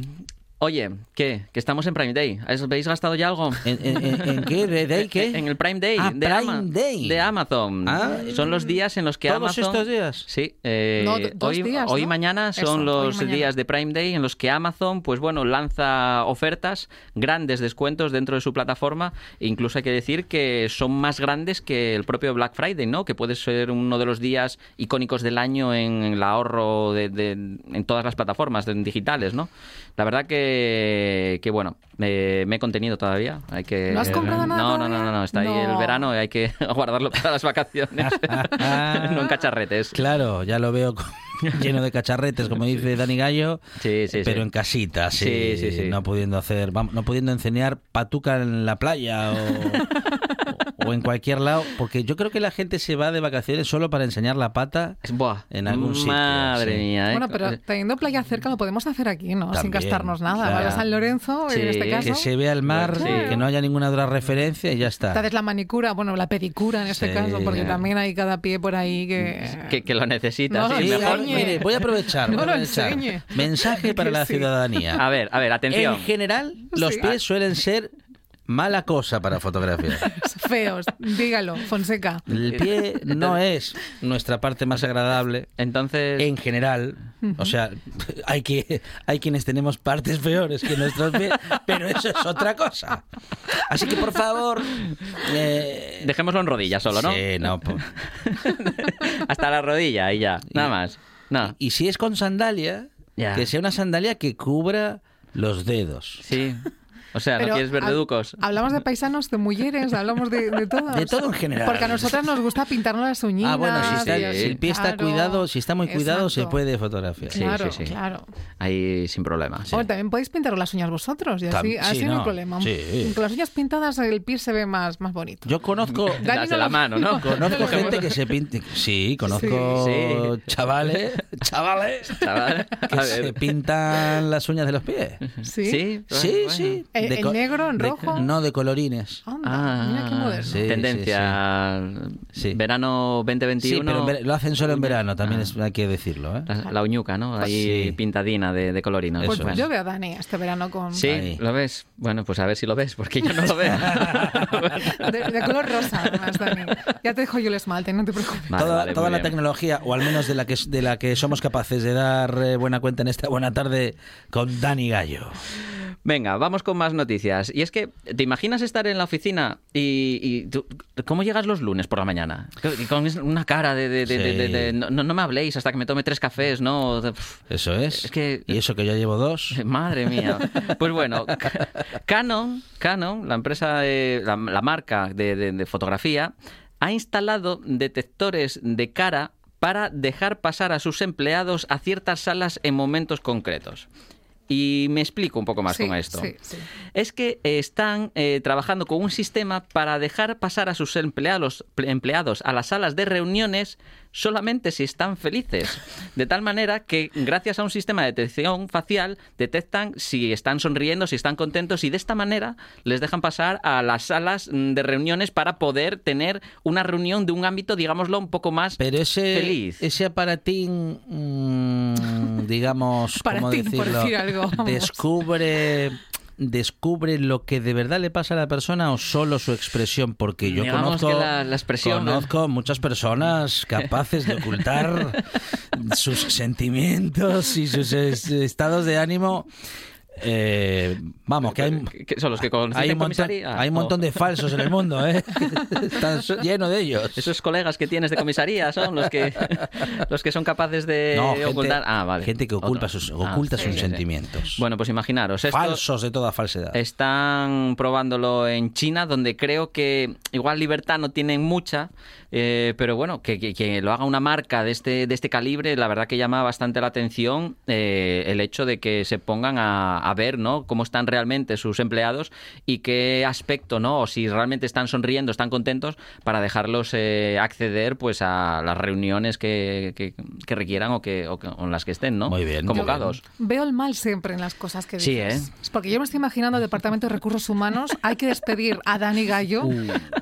Speaker 5: Oye, ¿qué? Que estamos en Prime Day. ¿Os ¿Habéis gastado ya algo?
Speaker 1: ¿En, en- en- qué? ¿De, de qué?
Speaker 5: En el Prime Day,
Speaker 1: Ah,
Speaker 5: de,
Speaker 1: Prime
Speaker 5: Ama-
Speaker 1: Day.
Speaker 5: de Amazon.
Speaker 1: Ah.
Speaker 5: Son los días en los que
Speaker 1: ¿Todos
Speaker 5: Amazon...
Speaker 1: estos días?
Speaker 5: Sí. eh,
Speaker 6: No, dos
Speaker 5: hoy
Speaker 6: días,
Speaker 5: hoy mañana son
Speaker 6: Eso,
Speaker 5: los
Speaker 6: mañana.
Speaker 5: días de Prime Day en los que Amazon, pues bueno, lanza ofertas, grandes descuentos dentro de su plataforma. E incluso hay que decir que son más grandes que el propio Black Friday, ¿no? Que puede ser uno de los días icónicos del año en el ahorro de, de- en todas las plataformas digitales, ¿no? La verdad que que, que bueno, eh, me he contenido todavía. Hay que,
Speaker 6: ¿No has comprado nada
Speaker 5: No, no, no,
Speaker 6: todavía?
Speaker 5: no, no, está ahí el verano y hay que guardarlo para las vacaciones. no en cacharretes.
Speaker 1: Claro, ya lo veo lleno de cacharretes, como dice Dani Gallo,
Speaker 5: Sí, sí,
Speaker 1: pero
Speaker 5: sí.
Speaker 1: en casita, sí,
Speaker 5: Sí, sí, sí.
Speaker 1: no pudiendo hacer, vamos, no pudiendo enseñar patuca en la playa o, o en cualquier lado, porque yo creo que la gente se va de vacaciones solo para enseñar la pata
Speaker 5: Buah,
Speaker 1: en algún sitio.
Speaker 5: Madre
Speaker 1: sí.
Speaker 5: mía, ¿eh?
Speaker 6: Bueno, pero teniendo playa cerca lo podemos hacer aquí, ¿no? Sin gastarnos nada.
Speaker 1: claro.
Speaker 6: Vas a San Lorenzo,
Speaker 5: Sí,
Speaker 6: en este caso.
Speaker 1: Que se vea el mar,
Speaker 5: Sí.
Speaker 1: que no haya ninguna otra referencia y ya está.
Speaker 6: haces la manicura, bueno, la pedicura en este
Speaker 1: Sí.
Speaker 6: caso, porque también hay cada pie por ahí que...
Speaker 5: que, que lo necesitas.
Speaker 6: No
Speaker 5: sí,
Speaker 6: lo
Speaker 1: Sí,
Speaker 5: mejor.
Speaker 1: mire, voy a aprovechar.
Speaker 6: No lo
Speaker 1: aprovechar.
Speaker 6: enseñe.
Speaker 1: Mensaje para
Speaker 6: Que
Speaker 1: la
Speaker 6: sí.
Speaker 1: ciudadanía.
Speaker 5: A ver, a ver, atención.
Speaker 1: En general, los
Speaker 6: Sí.
Speaker 1: pies suelen ser mala cosa para fotografiar.
Speaker 6: Feos, dígalo, Fonseca.
Speaker 1: El pie no es nuestra parte más agradable
Speaker 5: Entonces,
Speaker 1: en general. O sea, hay que hay quienes tenemos partes peores que nuestros pies, pero eso es otra cosa. Así que por favor, eh,
Speaker 5: dejémoslo en rodillas solo, ¿no?
Speaker 1: Sí, no.
Speaker 5: Hasta la rodilla y ya, nada más. No.
Speaker 1: Y si es con sandalia,
Speaker 5: Ya.
Speaker 1: que sea una sandalia que cubra los dedos.
Speaker 5: Sí. O sea, ¿no
Speaker 6: Pero
Speaker 5: quieres ver deducos?
Speaker 6: Hablamos de paisanos, de mujeres, hablamos de, de todo.
Speaker 1: De todo en general.
Speaker 6: Porque a nosotras nos gusta pintarnos las uñitas.
Speaker 1: Ah, bueno, si, está- si el pie está
Speaker 6: claro.
Speaker 1: cuidado, si está muy cuidado, se puede fotografiar.
Speaker 5: Sí,
Speaker 6: Claro,
Speaker 5: sí, sí.
Speaker 6: claro.
Speaker 5: Ahí sin problema. sí.
Speaker 6: Bueno, también podéis pintar las uñas vosotros y así,
Speaker 1: Tam-
Speaker 6: así
Speaker 1: sí,
Speaker 6: no, hay
Speaker 1: no,
Speaker 6: problema.
Speaker 1: sí.
Speaker 6: Con las uñas pintadas el pie se ve más, más bonito.
Speaker 1: Yo conozco
Speaker 5: Las
Speaker 6: no
Speaker 5: de la mano, ¿no?
Speaker 1: Conozco gente que se pinta. Sí, conozco
Speaker 5: Sí.
Speaker 1: chavales, chavales
Speaker 5: Chaval,
Speaker 1: que se pintan las uñas de los pies.
Speaker 6: Sí.
Speaker 5: Sí,
Speaker 1: Sí, sí.
Speaker 6: ¿En-
Speaker 1: De
Speaker 6: en
Speaker 1: co-
Speaker 6: negro, en
Speaker 1: de-
Speaker 6: rojo?
Speaker 1: No, de colorines.
Speaker 6: Anda,
Speaker 5: Ah,
Speaker 6: mira qué moderno.
Speaker 1: sí.
Speaker 5: Tendencia
Speaker 1: Sí.
Speaker 5: verano 2021.
Speaker 1: Sí, pero lo hacen solo en verano, también es- hay que decirlo. ¿eh?
Speaker 5: La, la uñuca, ¿no? Ahí
Speaker 1: Sí.
Speaker 5: pintadina de, de colorina.
Speaker 6: Pues yo veo a Dani este verano con
Speaker 5: Sí,
Speaker 1: Ahí.
Speaker 5: ¿lo ves? Bueno, pues a ver si lo ves, porque yo no lo veo.
Speaker 6: de, de color rosa, además, Dani. Ya te dejo yo el esmalte, no te preocupes.
Speaker 5: Vale,
Speaker 1: toda
Speaker 5: vale,
Speaker 1: toda la
Speaker 5: bien.
Speaker 1: tecnología, o al menos de la que de la que somos capaces de dar eh, buena cuenta en esta buena tarde con Dani Gallo.
Speaker 5: Venga, vamos con más noticias. Y es que, ¿te imaginas estar en la oficina y, y tú- cómo llegas los lunes por la mañana? Con una cara de, no, no me habléis hasta que me tome tres cafés, ¿no?
Speaker 1: Eso es.
Speaker 5: Es que-
Speaker 1: Y eso que yo llevo dos.
Speaker 5: Madre mía. Pues bueno, Ca- Canon, Canon, la empresa, de- la, la marca de fotografía, ha instalado detectores de cara para dejar pasar a sus empleados a ciertas salas en momentos concretos. Y me explico un poco más
Speaker 6: Sí,
Speaker 5: con esto.
Speaker 6: sí, sí.
Speaker 5: Es que eh, están eh, trabajando con un sistema para dejar pasar a sus empleados, empleados a las salas de reuniones solamente si están felices. De tal manera que gracias a un sistema de detección facial detectan si están sonriendo, si están contentos y de esta manera les dejan pasar a las salas de reuniones para poder tener una reunión de un ámbito, digámoslo, un poco más
Speaker 1: Pero ese,
Speaker 5: feliz.
Speaker 1: ese aparatín, mm, digamos, ¿cómo decirlo?
Speaker 6: decir algo, vamos.
Speaker 1: Descubre descubre lo que de verdad le pasa a la persona o solo su expresión porque yo
Speaker 5: Digamos
Speaker 1: conozco
Speaker 5: que la- la expresión, ¿no?
Speaker 1: conozco muchas personas capaces de ocultar sus sentimientos y sus es- estados de ánimo eh, vamos que hay
Speaker 5: que son los que
Speaker 1: hay un montón,
Speaker 5: comisaría,
Speaker 1: hay un
Speaker 5: o-
Speaker 1: montón de falsos en el mundo, ¿eh? Están lleno de ellos.
Speaker 5: Esos colegas que tienes de comisaría son los que los que son capaces de
Speaker 1: No, gente,
Speaker 5: ocultar. Ah, vale.
Speaker 1: gente que oculta
Speaker 5: Otro.
Speaker 1: sus,
Speaker 5: Ah,
Speaker 1: oculta
Speaker 5: sí,
Speaker 1: sus
Speaker 5: sí, sí.
Speaker 1: sentimientos.
Speaker 5: Bueno, pues imaginaros,
Speaker 1: Falsos de toda falsedad.
Speaker 5: están probándolo en China, donde creo que igual libertad no tienen mucha, eh, pero bueno, que, que- que lo haga una marca de este, de este calibre, la verdad que llama bastante la atención eh, el hecho de que se pongan a, a ver, ¿no? Cómo están realmente sus empleados y qué aspecto, ¿no? O si realmente están sonriendo, están contentos para dejarlos eh, acceder, pues, a las reuniones que, que- que requieran o que, o o en las que estén, ¿no?
Speaker 1: Muy bien.
Speaker 5: Convocados.
Speaker 6: Veo el mal siempre en las cosas que
Speaker 5: Sí,
Speaker 6: dices.
Speaker 5: ¿eh?
Speaker 6: Es porque yo me estoy imaginando el Departamento de Recursos Humanos, hay que despedir a Dani Gallo.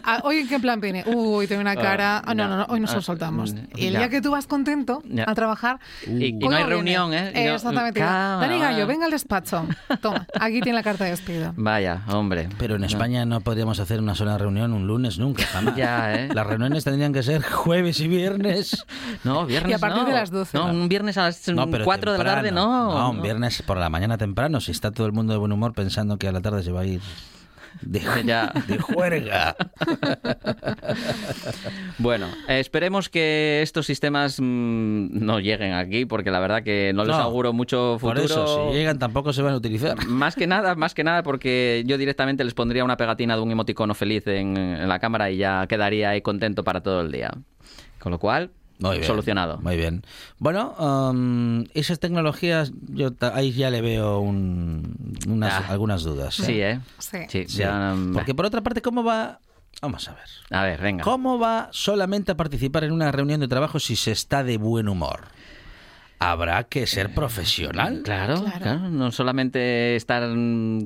Speaker 6: Ah, ¿Hoy en qué plan viene? Uy, tiene una cara... Ah, no, no, no, hoy nos
Speaker 5: Uh. Ah,
Speaker 6: lo soltamos.
Speaker 5: mm,
Speaker 6: Y el
Speaker 5: ya.
Speaker 6: día que tú vas contento a trabajar...
Speaker 5: Y- y
Speaker 6: ¿cómo
Speaker 5: no hay
Speaker 6: viene?
Speaker 5: reunión, ¿eh? No-
Speaker 6: Exactamente.
Speaker 5: Cámara,
Speaker 6: Dani Gallo, venga al despacho. Toma, aquí tiene la carta de despido.
Speaker 5: Vaya, hombre.
Speaker 1: Pero en. España no podríamos hacer una sola reunión un lunes nunca, jamás.
Speaker 5: Ya, ¿eh?
Speaker 1: Las reuniones tendrían que ser jueves y viernes.
Speaker 5: No, viernes
Speaker 6: Y a partir
Speaker 5: no.
Speaker 6: de las 12.
Speaker 5: No, un viernes a las
Speaker 1: No, pero
Speaker 5: 4 de la tarde no.
Speaker 1: No, un viernes por la mañana temprano, si está todo el mundo de buen humor pensando que a la tarde se va a ir. De,
Speaker 5: Ya.
Speaker 1: de juerga.
Speaker 5: Bueno, esperemos que estos sistemas mm, no lleguen aquí, porque la verdad que no les auguro mucho futuro.
Speaker 1: Por eso, si llegan tampoco se van a utilizar.
Speaker 5: Más que nada, más que nada porque yo directamente les pondría una pegatina de un emoticono feliz en, en la cámara y ya quedaría ahí contento para todo el día. Con lo cual,
Speaker 1: Muy bien,
Speaker 5: solucionado.
Speaker 1: Muy bien. Bueno, um, esas tecnologías, yo ahí ya le veo un- unas,
Speaker 5: Ah.
Speaker 1: algunas dudas.
Speaker 5: Sí, ¿eh?
Speaker 6: Sí.
Speaker 5: Sí,
Speaker 1: Sí.
Speaker 5: ya, mm,
Speaker 1: Porque por otra parte, ¿cómo va? Vamos a ver.
Speaker 5: A ver, venga.
Speaker 1: ¿Cómo va solamente a participar en una reunión de trabajo si se está de buen humor? Habrá que ser profesional.
Speaker 5: Claro,
Speaker 6: Claro.
Speaker 5: claro, no solamente estar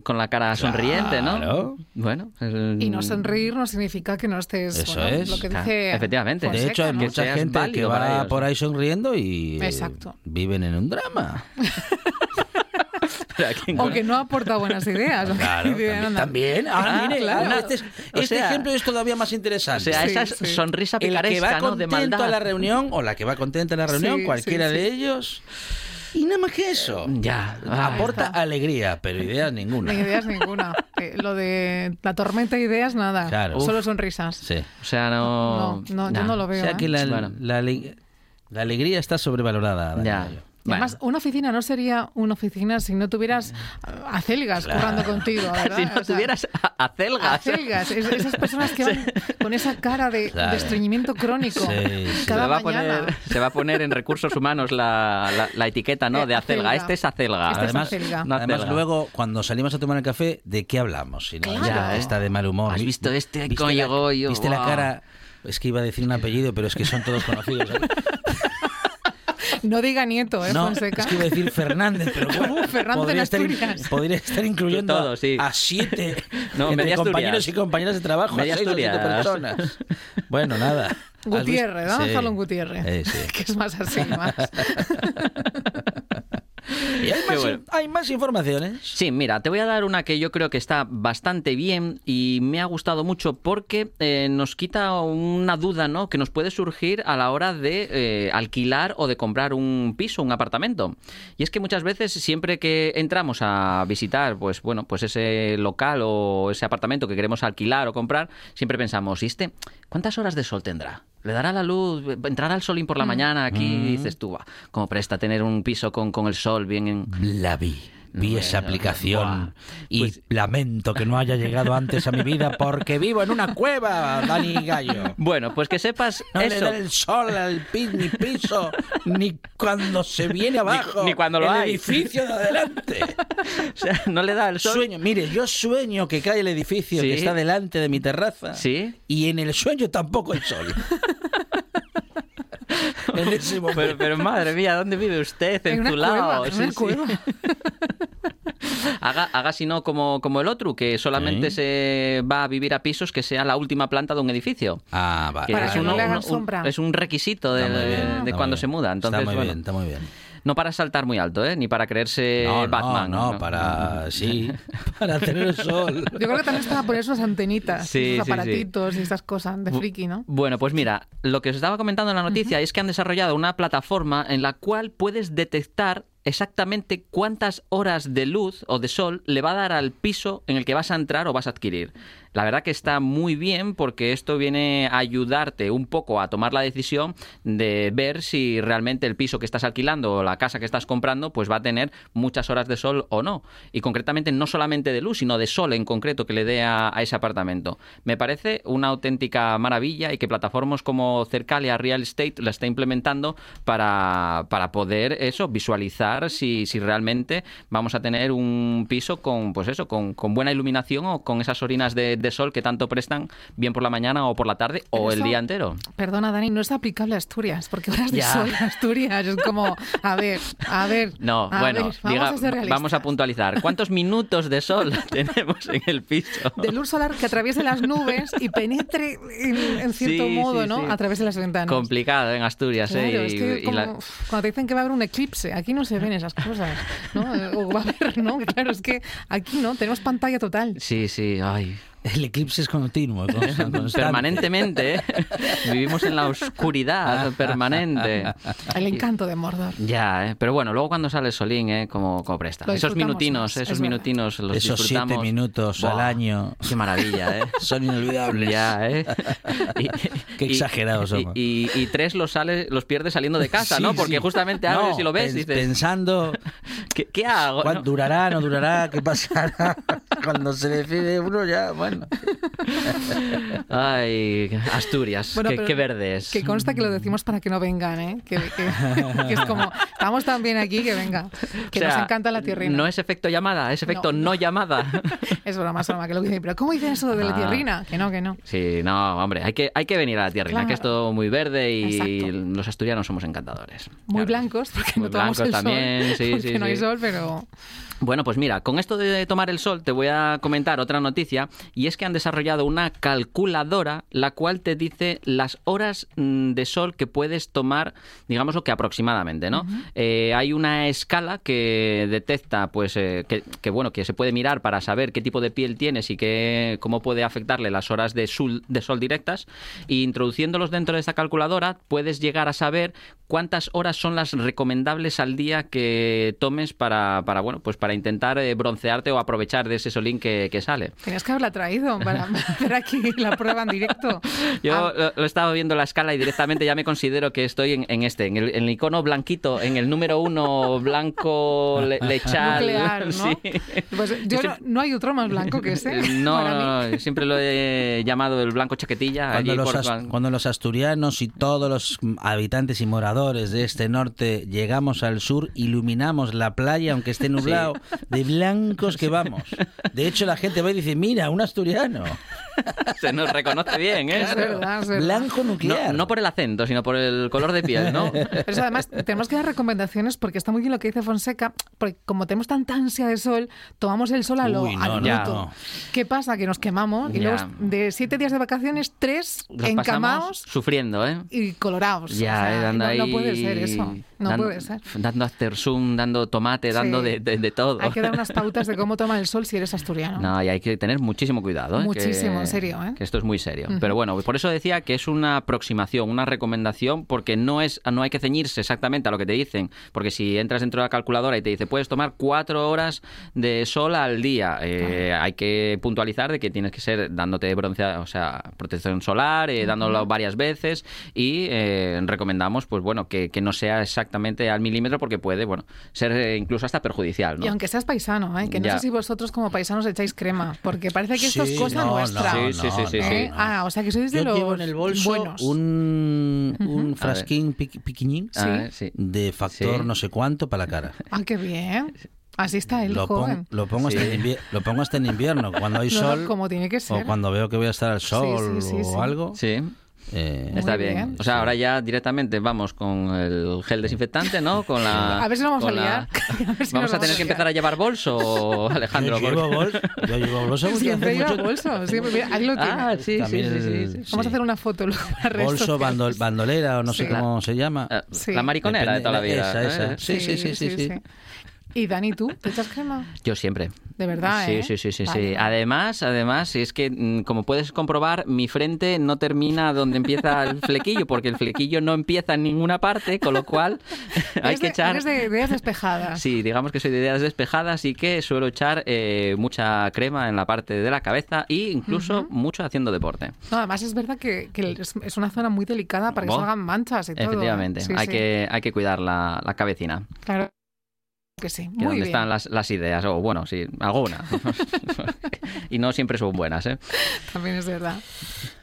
Speaker 5: con la cara sonriente, ¿no?
Speaker 1: Claro.
Speaker 5: Bueno, el-
Speaker 6: Y no sonreír no significa que no estés.
Speaker 1: Eso
Speaker 6: bueno,
Speaker 1: es.
Speaker 6: Lo que
Speaker 5: Claro,
Speaker 6: dice
Speaker 5: efectivamente.
Speaker 1: De hecho, hay mucha gente que va
Speaker 5: ellos,
Speaker 1: por ahí sonriendo y eh,
Speaker 6: Exacto.
Speaker 1: viven en un drama.
Speaker 6: O que no aporta buenas ideas. o
Speaker 1: Claro, también. también. Ah,
Speaker 5: Ah,
Speaker 1: mire,
Speaker 5: claro.
Speaker 1: una- este,
Speaker 5: O
Speaker 1: este
Speaker 5: sea-
Speaker 1: ejemplo es todavía más
Speaker 5: O
Speaker 1: interesante.
Speaker 5: sea,
Speaker 6: Sí,
Speaker 5: esa
Speaker 6: sí.
Speaker 5: sonrisa
Speaker 1: el que va
Speaker 5: picaresca, ¿no? De
Speaker 1: contento
Speaker 5: maldad.
Speaker 1: a la reunión o la que va contenta a la reunión,
Speaker 6: Sí,
Speaker 1: cualquiera
Speaker 6: sí,
Speaker 1: de
Speaker 6: sí.
Speaker 1: ellos. Y nada más que eso.
Speaker 5: Ya. Ah,
Speaker 1: Aporta
Speaker 6: está.
Speaker 1: alegría, pero ideas ninguna.
Speaker 6: Ni ideas ninguna. Eh, lo de la tormenta de ideas, nada.
Speaker 1: Claro.
Speaker 6: Solo
Speaker 1: Uf.
Speaker 6: sonrisas.
Speaker 1: Sí.
Speaker 5: O sea, no...
Speaker 6: No, no, yo
Speaker 5: nah.
Speaker 6: no lo
Speaker 1: O
Speaker 6: veo.
Speaker 1: sea que
Speaker 6: ¿eh?
Speaker 1: la,
Speaker 5: Bueno.
Speaker 1: la la alegría está sobrevalorada.
Speaker 5: Ya.
Speaker 6: Y Además, una oficina no sería una oficina si no tuvieras a celgas currando contigo, ¿verdad?
Speaker 5: si no
Speaker 6: O sea,
Speaker 5: tuvieras a- acelgas.
Speaker 6: acelgas, es- esas personas que van con esa cara de,
Speaker 1: Claro.
Speaker 6: de estreñimiento crónico
Speaker 1: Sí, sí.
Speaker 5: Se
Speaker 6: cada
Speaker 5: va, a
Speaker 6: mañana.
Speaker 5: poner, se va a poner en recursos humanos la, la- la etiqueta, ¿no?
Speaker 6: Eh,
Speaker 5: De acelga.
Speaker 6: acelga.
Speaker 5: Este es acelga.
Speaker 6: Este es
Speaker 1: Además,
Speaker 6: acelga.
Speaker 1: Además
Speaker 5: acelga.
Speaker 1: luego, cuando salimos a tomar el café, ¿de qué hablamos? Si no,
Speaker 6: Claro.
Speaker 1: ya está de mal humor.
Speaker 5: ¿Has
Speaker 1: Vi-
Speaker 5: visto este
Speaker 1: ¿viste
Speaker 5: cómo
Speaker 1: la-
Speaker 5: llegó? Yo,
Speaker 1: ¿Viste la
Speaker 5: guau.
Speaker 1: cara? Es que iba a decir un apellido, pero es que son todos conocidos. ¿eh?
Speaker 6: No diga nieto, ¿eh,
Speaker 1: No,
Speaker 6: Fonseca?
Speaker 1: es que iba a decir Fernández, pero bueno,
Speaker 6: Uh, Fernández
Speaker 1: podría, estar, podría estar incluyendo
Speaker 5: Todo, sí.
Speaker 1: a siete
Speaker 5: No,
Speaker 1: entre compañeros
Speaker 5: Asturias.
Speaker 1: y compañeras de trabajo, a
Speaker 5: Media
Speaker 1: seis o siete personas. Bueno, nada. ¿Has
Speaker 6: Gutiérrez, a
Speaker 1: Sí.
Speaker 6: en Gutiérrez.
Speaker 1: Eh, sí.
Speaker 6: Que es más así, más.
Speaker 1: Y hay, más,
Speaker 5: bueno.
Speaker 1: hay más informaciones.
Speaker 5: Sí, mira, te voy a dar una que yo creo que está bastante bien y me ha gustado mucho porque eh, nos quita una duda, ¿no? Que nos puede surgir a la hora de eh, alquilar o de comprar un piso, un apartamento. Y es que muchas veces siempre que entramos a visitar, pues bueno, pues ese local o ese apartamento que queremos alquilar o comprar, siempre pensamos, ¿y este cuántas horas de sol tendrá? ¿Le dará la luz? ¿Entrará el solín por la mañana aquí? Y dices tú, "Buah, como presta tener un piso con, con el sol bien en...
Speaker 1: La vi. Vi esa aplicación y
Speaker 5: Pues-
Speaker 1: lamento que no haya llegado antes a mi vida porque vivo en una cueva, Dani Gallo.
Speaker 5: Bueno, pues que sepas
Speaker 1: No le
Speaker 5: eso.
Speaker 1: da el sol al pi- ni piso, ni cuando se viene abajo.
Speaker 5: ni cuando lo
Speaker 1: el
Speaker 5: hay.
Speaker 1: edificio de adelante.
Speaker 5: O sea, no le da el sol.
Speaker 1: Sueño, mire, yo sueño que cae el edificio
Speaker 5: Sí.
Speaker 1: que está delante de mi terraza.
Speaker 5: Sí.
Speaker 1: Y en el sueño tampoco el sol. en ese momento.
Speaker 5: Pero, pero madre mía, ¿dónde vive usted?
Speaker 6: En
Speaker 5: En
Speaker 6: una
Speaker 5: tu lado.
Speaker 6: cueva, en
Speaker 5: Sí,
Speaker 6: una
Speaker 5: sí. Haga, haga si no como, como el otro, que solamente se va a vivir a pisos que sea la última planta de un edificio.
Speaker 1: Ah, vale.
Speaker 5: Que
Speaker 6: Para
Speaker 5: es
Speaker 6: que no
Speaker 5: uno-
Speaker 6: le hagan
Speaker 5: un-
Speaker 6: sombra.
Speaker 5: es un requisito de,
Speaker 1: bien,
Speaker 5: cuando
Speaker 1: bien.
Speaker 5: se muda. Entonces,
Speaker 1: está muy
Speaker 5: bueno,
Speaker 1: bien, está muy bien.
Speaker 5: No para saltar muy alto, ¿eh? Ni para creerse
Speaker 1: No, no,
Speaker 5: Batman.
Speaker 1: no, para sí, para tener el sol.
Speaker 6: Yo creo que también es para poner sus antenitas,
Speaker 5: Sí,
Speaker 6: sus
Speaker 5: sí, sí.
Speaker 6: aparatitos y estas cosas de friki, ¿no?
Speaker 5: Bueno, pues mira, lo que os estaba comentando en la noticia es que han desarrollado una plataforma en la cual puedes detectar exactamente cuántas horas de luz o de sol le va a dar al piso en el que vas a entrar o vas a adquirir. La verdad que está muy bien porque esto viene a ayudarte un poco a tomar la decisión de ver si realmente el piso que estás alquilando o la casa que estás comprando pues va a tener muchas horas de sol o no. Y concretamente no solamente de luz, sino de sol en concreto que le dé a, ese apartamento. Me parece una auténtica maravilla y que plataformas como Cercalia Real Estate la está implementando para, para poder eso, visualizar si, si realmente vamos a tener un piso con, pues eso, con, con buena iluminación o con esas orinas de, de sol que tanto prestan bien por la mañana o por la tarde o el día entero.
Speaker 6: Perdona, Dani, no es aplicable a Asturias, porque horas de sol en Asturias es como, a ver, a ver.
Speaker 5: No,
Speaker 6: a
Speaker 5: bueno,
Speaker 6: ver, vamos
Speaker 5: diga-
Speaker 6: a ser
Speaker 5: vamos a puntualizar. ¿Cuántos minutos de sol tenemos en el piso?
Speaker 6: De luz solar que atraviese las nubes y penetre en, en cierto
Speaker 5: Sí,
Speaker 6: modo,
Speaker 5: sí,
Speaker 6: ¿no?
Speaker 5: sí.
Speaker 6: A través de las ventanas.
Speaker 5: Complicado en Asturias,
Speaker 6: Claro,
Speaker 5: ¿eh?
Speaker 6: es
Speaker 5: Y-
Speaker 6: que
Speaker 5: y
Speaker 6: como,
Speaker 5: la-
Speaker 6: uf, cuando te dicen que va a haber un eclipse, aquí no se ven esas cosas, ¿no? O va a haber, ¿no? Claro, es que aquí no, tenemos pantalla total.
Speaker 5: Sí, sí, ay.
Speaker 1: El eclipse es continuo, constan- constante.
Speaker 5: Permanentemente, ¿eh? Vivimos en la oscuridad permanente.
Speaker 6: El encanto de Mordor.
Speaker 5: Ya, ¿eh? pero bueno, luego cuando sale solín, ¿eh? como, como presta. Esos minutinos, esos
Speaker 6: es verdad.
Speaker 5: minutinos los
Speaker 1: Esos siete
Speaker 5: disfrutamos.
Speaker 1: minutos al año
Speaker 5: Qué maravilla, ¿eh?
Speaker 1: son inolvidables.
Speaker 5: Ya, ¿eh? Y-
Speaker 1: Qué exagerados somos.
Speaker 5: Y, y tres los, sale, los pierdes saliendo de casa, ¿no? Porque
Speaker 1: sí.
Speaker 5: justamente abres
Speaker 1: No,
Speaker 5: y lo ves y dices,
Speaker 1: Pensando
Speaker 5: ¿qué, qué hago?
Speaker 1: ¿Cuánto
Speaker 5: no?
Speaker 1: durará, no durará? ¿Qué pasará? Cuando se decide uno ya, bueno.
Speaker 5: Ay, Asturias,
Speaker 6: Bueno,
Speaker 5: qué, verde es.
Speaker 6: Que consta que lo decimos para que no vengan, ¿eh? Que, que- que es como, estamos tan bien aquí que venga. Que
Speaker 5: O sea,
Speaker 6: nos encanta la tierrina.
Speaker 5: No es efecto llamada, es efecto
Speaker 6: No,
Speaker 5: llamada.
Speaker 6: Es broma, es broma, que lo dicen. Pero ¿cómo dicen eso de la
Speaker 5: Ah.
Speaker 6: tierrina? Que no, que no.
Speaker 5: Sí, no, hombre, hay que, hay que venir a la tierrina,
Speaker 6: Claro.
Speaker 5: que es todo muy verde y
Speaker 6: Exacto.
Speaker 5: los asturianos somos encantadores.
Speaker 6: Muy blancos, porque
Speaker 5: Muy
Speaker 6: no tomamos
Speaker 5: blancos
Speaker 6: el
Speaker 5: también,
Speaker 6: sol.
Speaker 5: sí,
Speaker 6: porque
Speaker 5: sí,
Speaker 6: no hay sol, pero...
Speaker 5: Bueno, pues mira, con esto de tomar el sol te voy a comentar otra noticia y es que han desarrollado una calculadora la cual te dice las horas mm, de sol que puedes tomar, digamos lo que aproximadamente, ¿no? Eh, hay una escala que detecta, pues, eh, que, que, bueno, que se puede mirar para saber qué tipo de piel tienes y qué, cómo puede afectarle las horas de sol, de sol directas y introduciéndolos dentro de esta calculadora puedes llegar a saber cuántas horas son las recomendables al día que tomes para, para bueno, pues para intentar eh, broncearte o aprovechar de ese solín que, que sale.
Speaker 6: Tenías que haberla traído para hacer aquí la prueba en directo.
Speaker 5: Yo
Speaker 6: Ah,
Speaker 5: lo, lo estaba viendo la escala y directamente ya me considero que estoy en, en este, en el, en el icono blanquito, en el número uno blanco le- lechal.
Speaker 6: nuclear, ¿no?
Speaker 5: Sí.
Speaker 6: Pues yo
Speaker 5: Yo
Speaker 6: no, no hay otro más blanco que ese.
Speaker 5: No,
Speaker 6: para mí.
Speaker 5: no, no, siempre lo he llamado el blanco chaquetilla.
Speaker 1: Cuando
Speaker 5: allí
Speaker 1: los,
Speaker 5: por-
Speaker 1: as- cuando los asturianos y todos los habitantes y moradores de este norte llegamos al sur, iluminamos la playa, aunque esté nublado, de blancos que vamos. De hecho, la gente va y dice, mira, un asturiano.
Speaker 5: Se nos reconoce bien, ¿eh?
Speaker 6: Es verdad, es verdad.
Speaker 1: Blanco nuclear.
Speaker 5: No, no por el acento, sino por el color de piel, ¿no?
Speaker 6: Pero eso, además, tenemos que dar recomendaciones porque está muy bien lo que dice Fonseca, porque como tenemos tanta ansia de sol, tomamos el sol a lo,
Speaker 1: Uy, no,
Speaker 6: al
Speaker 1: no,
Speaker 6: minuto.
Speaker 1: no.
Speaker 6: ¿Qué pasa? Que nos quemamos y luego de siete días de vacaciones, tres
Speaker 5: Los
Speaker 6: encamados
Speaker 5: sufriendo, ¿eh?
Speaker 6: y colorados.
Speaker 5: Ya,
Speaker 6: O sea,
Speaker 5: eh, dando
Speaker 6: no,
Speaker 5: ahí.
Speaker 6: no puede ser eso. No
Speaker 5: dando,
Speaker 6: puede ser.
Speaker 5: Dando after zoom, dando tomate, dando de, de- de todo.
Speaker 6: Hay que dar unas pautas de cómo tomar el sol si eres asturiano.
Speaker 5: No, y hay que tener muchísimo cuidado. ¿eh?
Speaker 6: Muchísimo,
Speaker 5: que,
Speaker 6: en serio, ¿eh?
Speaker 5: Que esto es muy serio. Pero bueno, por eso decía que es una aproximación, una recomendación, porque no es no hay que ceñirse exactamente a lo que te dicen. Porque si entras dentro de la calculadora y te dice puedes tomar cuatro horas de sol al día, eh, hay que puntualizar de que tienes que ser dándote bronce, o sea, protección solar, eh, dándolo varias veces y eh, recomendamos, pues bueno, que, que no sea exactamente al milímetro porque puede, bueno, ser eh, incluso hasta perjudicial, ¿no?
Speaker 6: Y aunque seas paisano, ¿eh? que no
Speaker 5: Ya.
Speaker 6: sé si vosotros como paisanos echáis crema, porque parece que esto
Speaker 1: Sí,
Speaker 6: es cosa
Speaker 1: no,
Speaker 6: nuestra.
Speaker 1: no,
Speaker 5: Sí, sí, sí, sí,
Speaker 1: no,
Speaker 5: sí.
Speaker 6: ¿Eh?
Speaker 1: no.
Speaker 6: Ah, o sea que sois de
Speaker 1: Yo
Speaker 6: los
Speaker 1: llevo en el bolso
Speaker 6: buenos.
Speaker 1: un, un frasquín piqui- piquiñín
Speaker 5: A ver, sí.
Speaker 1: de factor
Speaker 5: Sí.
Speaker 1: no sé cuánto para la cara.
Speaker 6: Ah, qué bien. Así está él,
Speaker 1: Lo, pon- lo pongo hasta
Speaker 5: Sí.
Speaker 1: en lo pongo hasta en invierno, cuando hay
Speaker 6: No, no,
Speaker 1: sol
Speaker 6: como tiene que ser.
Speaker 1: o cuando veo que voy a estar al sol
Speaker 6: sí, sí,
Speaker 1: o
Speaker 6: sí.
Speaker 1: algo.
Speaker 5: Sí.
Speaker 1: Eh,
Speaker 5: Está bien.
Speaker 6: bien.
Speaker 5: O sea, ahora ya directamente vamos con el gel desinfectante, ¿no? Con la.
Speaker 6: A ver si nos vamos a
Speaker 5: la-
Speaker 6: liar. A ver si
Speaker 5: vamos a tener
Speaker 6: vamos
Speaker 5: que
Speaker 6: a
Speaker 5: empezar a llevar bolso, Alejandro.
Speaker 1: yo, llevo
Speaker 5: porque-
Speaker 1: bol- yo llevo bolso
Speaker 6: Siempre
Speaker 1: mucho-
Speaker 6: bolso. Siempre, mira, ahí lo tiene.
Speaker 5: Ah, sí, sí,
Speaker 1: También
Speaker 5: sí, sí,
Speaker 1: el-
Speaker 5: sí.
Speaker 6: Vamos a hacer una foto luego para
Speaker 1: Bolso, bandol- bandolera o no sé
Speaker 6: Sí.
Speaker 1: cómo se llama.
Speaker 6: Sí.
Speaker 5: La mariconera de toda la vida.
Speaker 1: Esa, esa.
Speaker 5: ¿eh?
Speaker 1: Sí, sí, sí, sí, sí.
Speaker 6: Y Dani, ¿tú te echas crema?
Speaker 5: Yo siempre.
Speaker 6: De verdad,
Speaker 5: Sí,
Speaker 6: ¿eh?
Speaker 5: sí, sí, sí,
Speaker 6: Vale,
Speaker 5: sí. Además, además, es que mm, como puedes comprobar, mi frente no termina donde empieza el flequillo, porque el flequillo no empieza en ninguna parte, con lo cual hay que echar.
Speaker 6: Eres de ideas despejadas.
Speaker 5: Sí, digamos que soy de ideas despejadas y que suelo echar eh, mucha crema en la parte de la cabeza e incluso mucho haciendo deporte.
Speaker 6: No, además es verdad que, que es, una zona muy delicada para que
Speaker 5: Bo.
Speaker 6: salgan manchas y todo. ¿eh?
Speaker 5: Efectivamente,
Speaker 6: Sí,
Speaker 5: hay,
Speaker 6: sí.
Speaker 5: Que, hay que cuidar la, la cabecina.
Speaker 6: Claro que sí.
Speaker 5: Que
Speaker 6: Muy
Speaker 5: donde
Speaker 6: bien.
Speaker 5: están las, las ideas, o bueno, sí, algunas. y no siempre son buenas, ¿eh?
Speaker 6: También es verdad.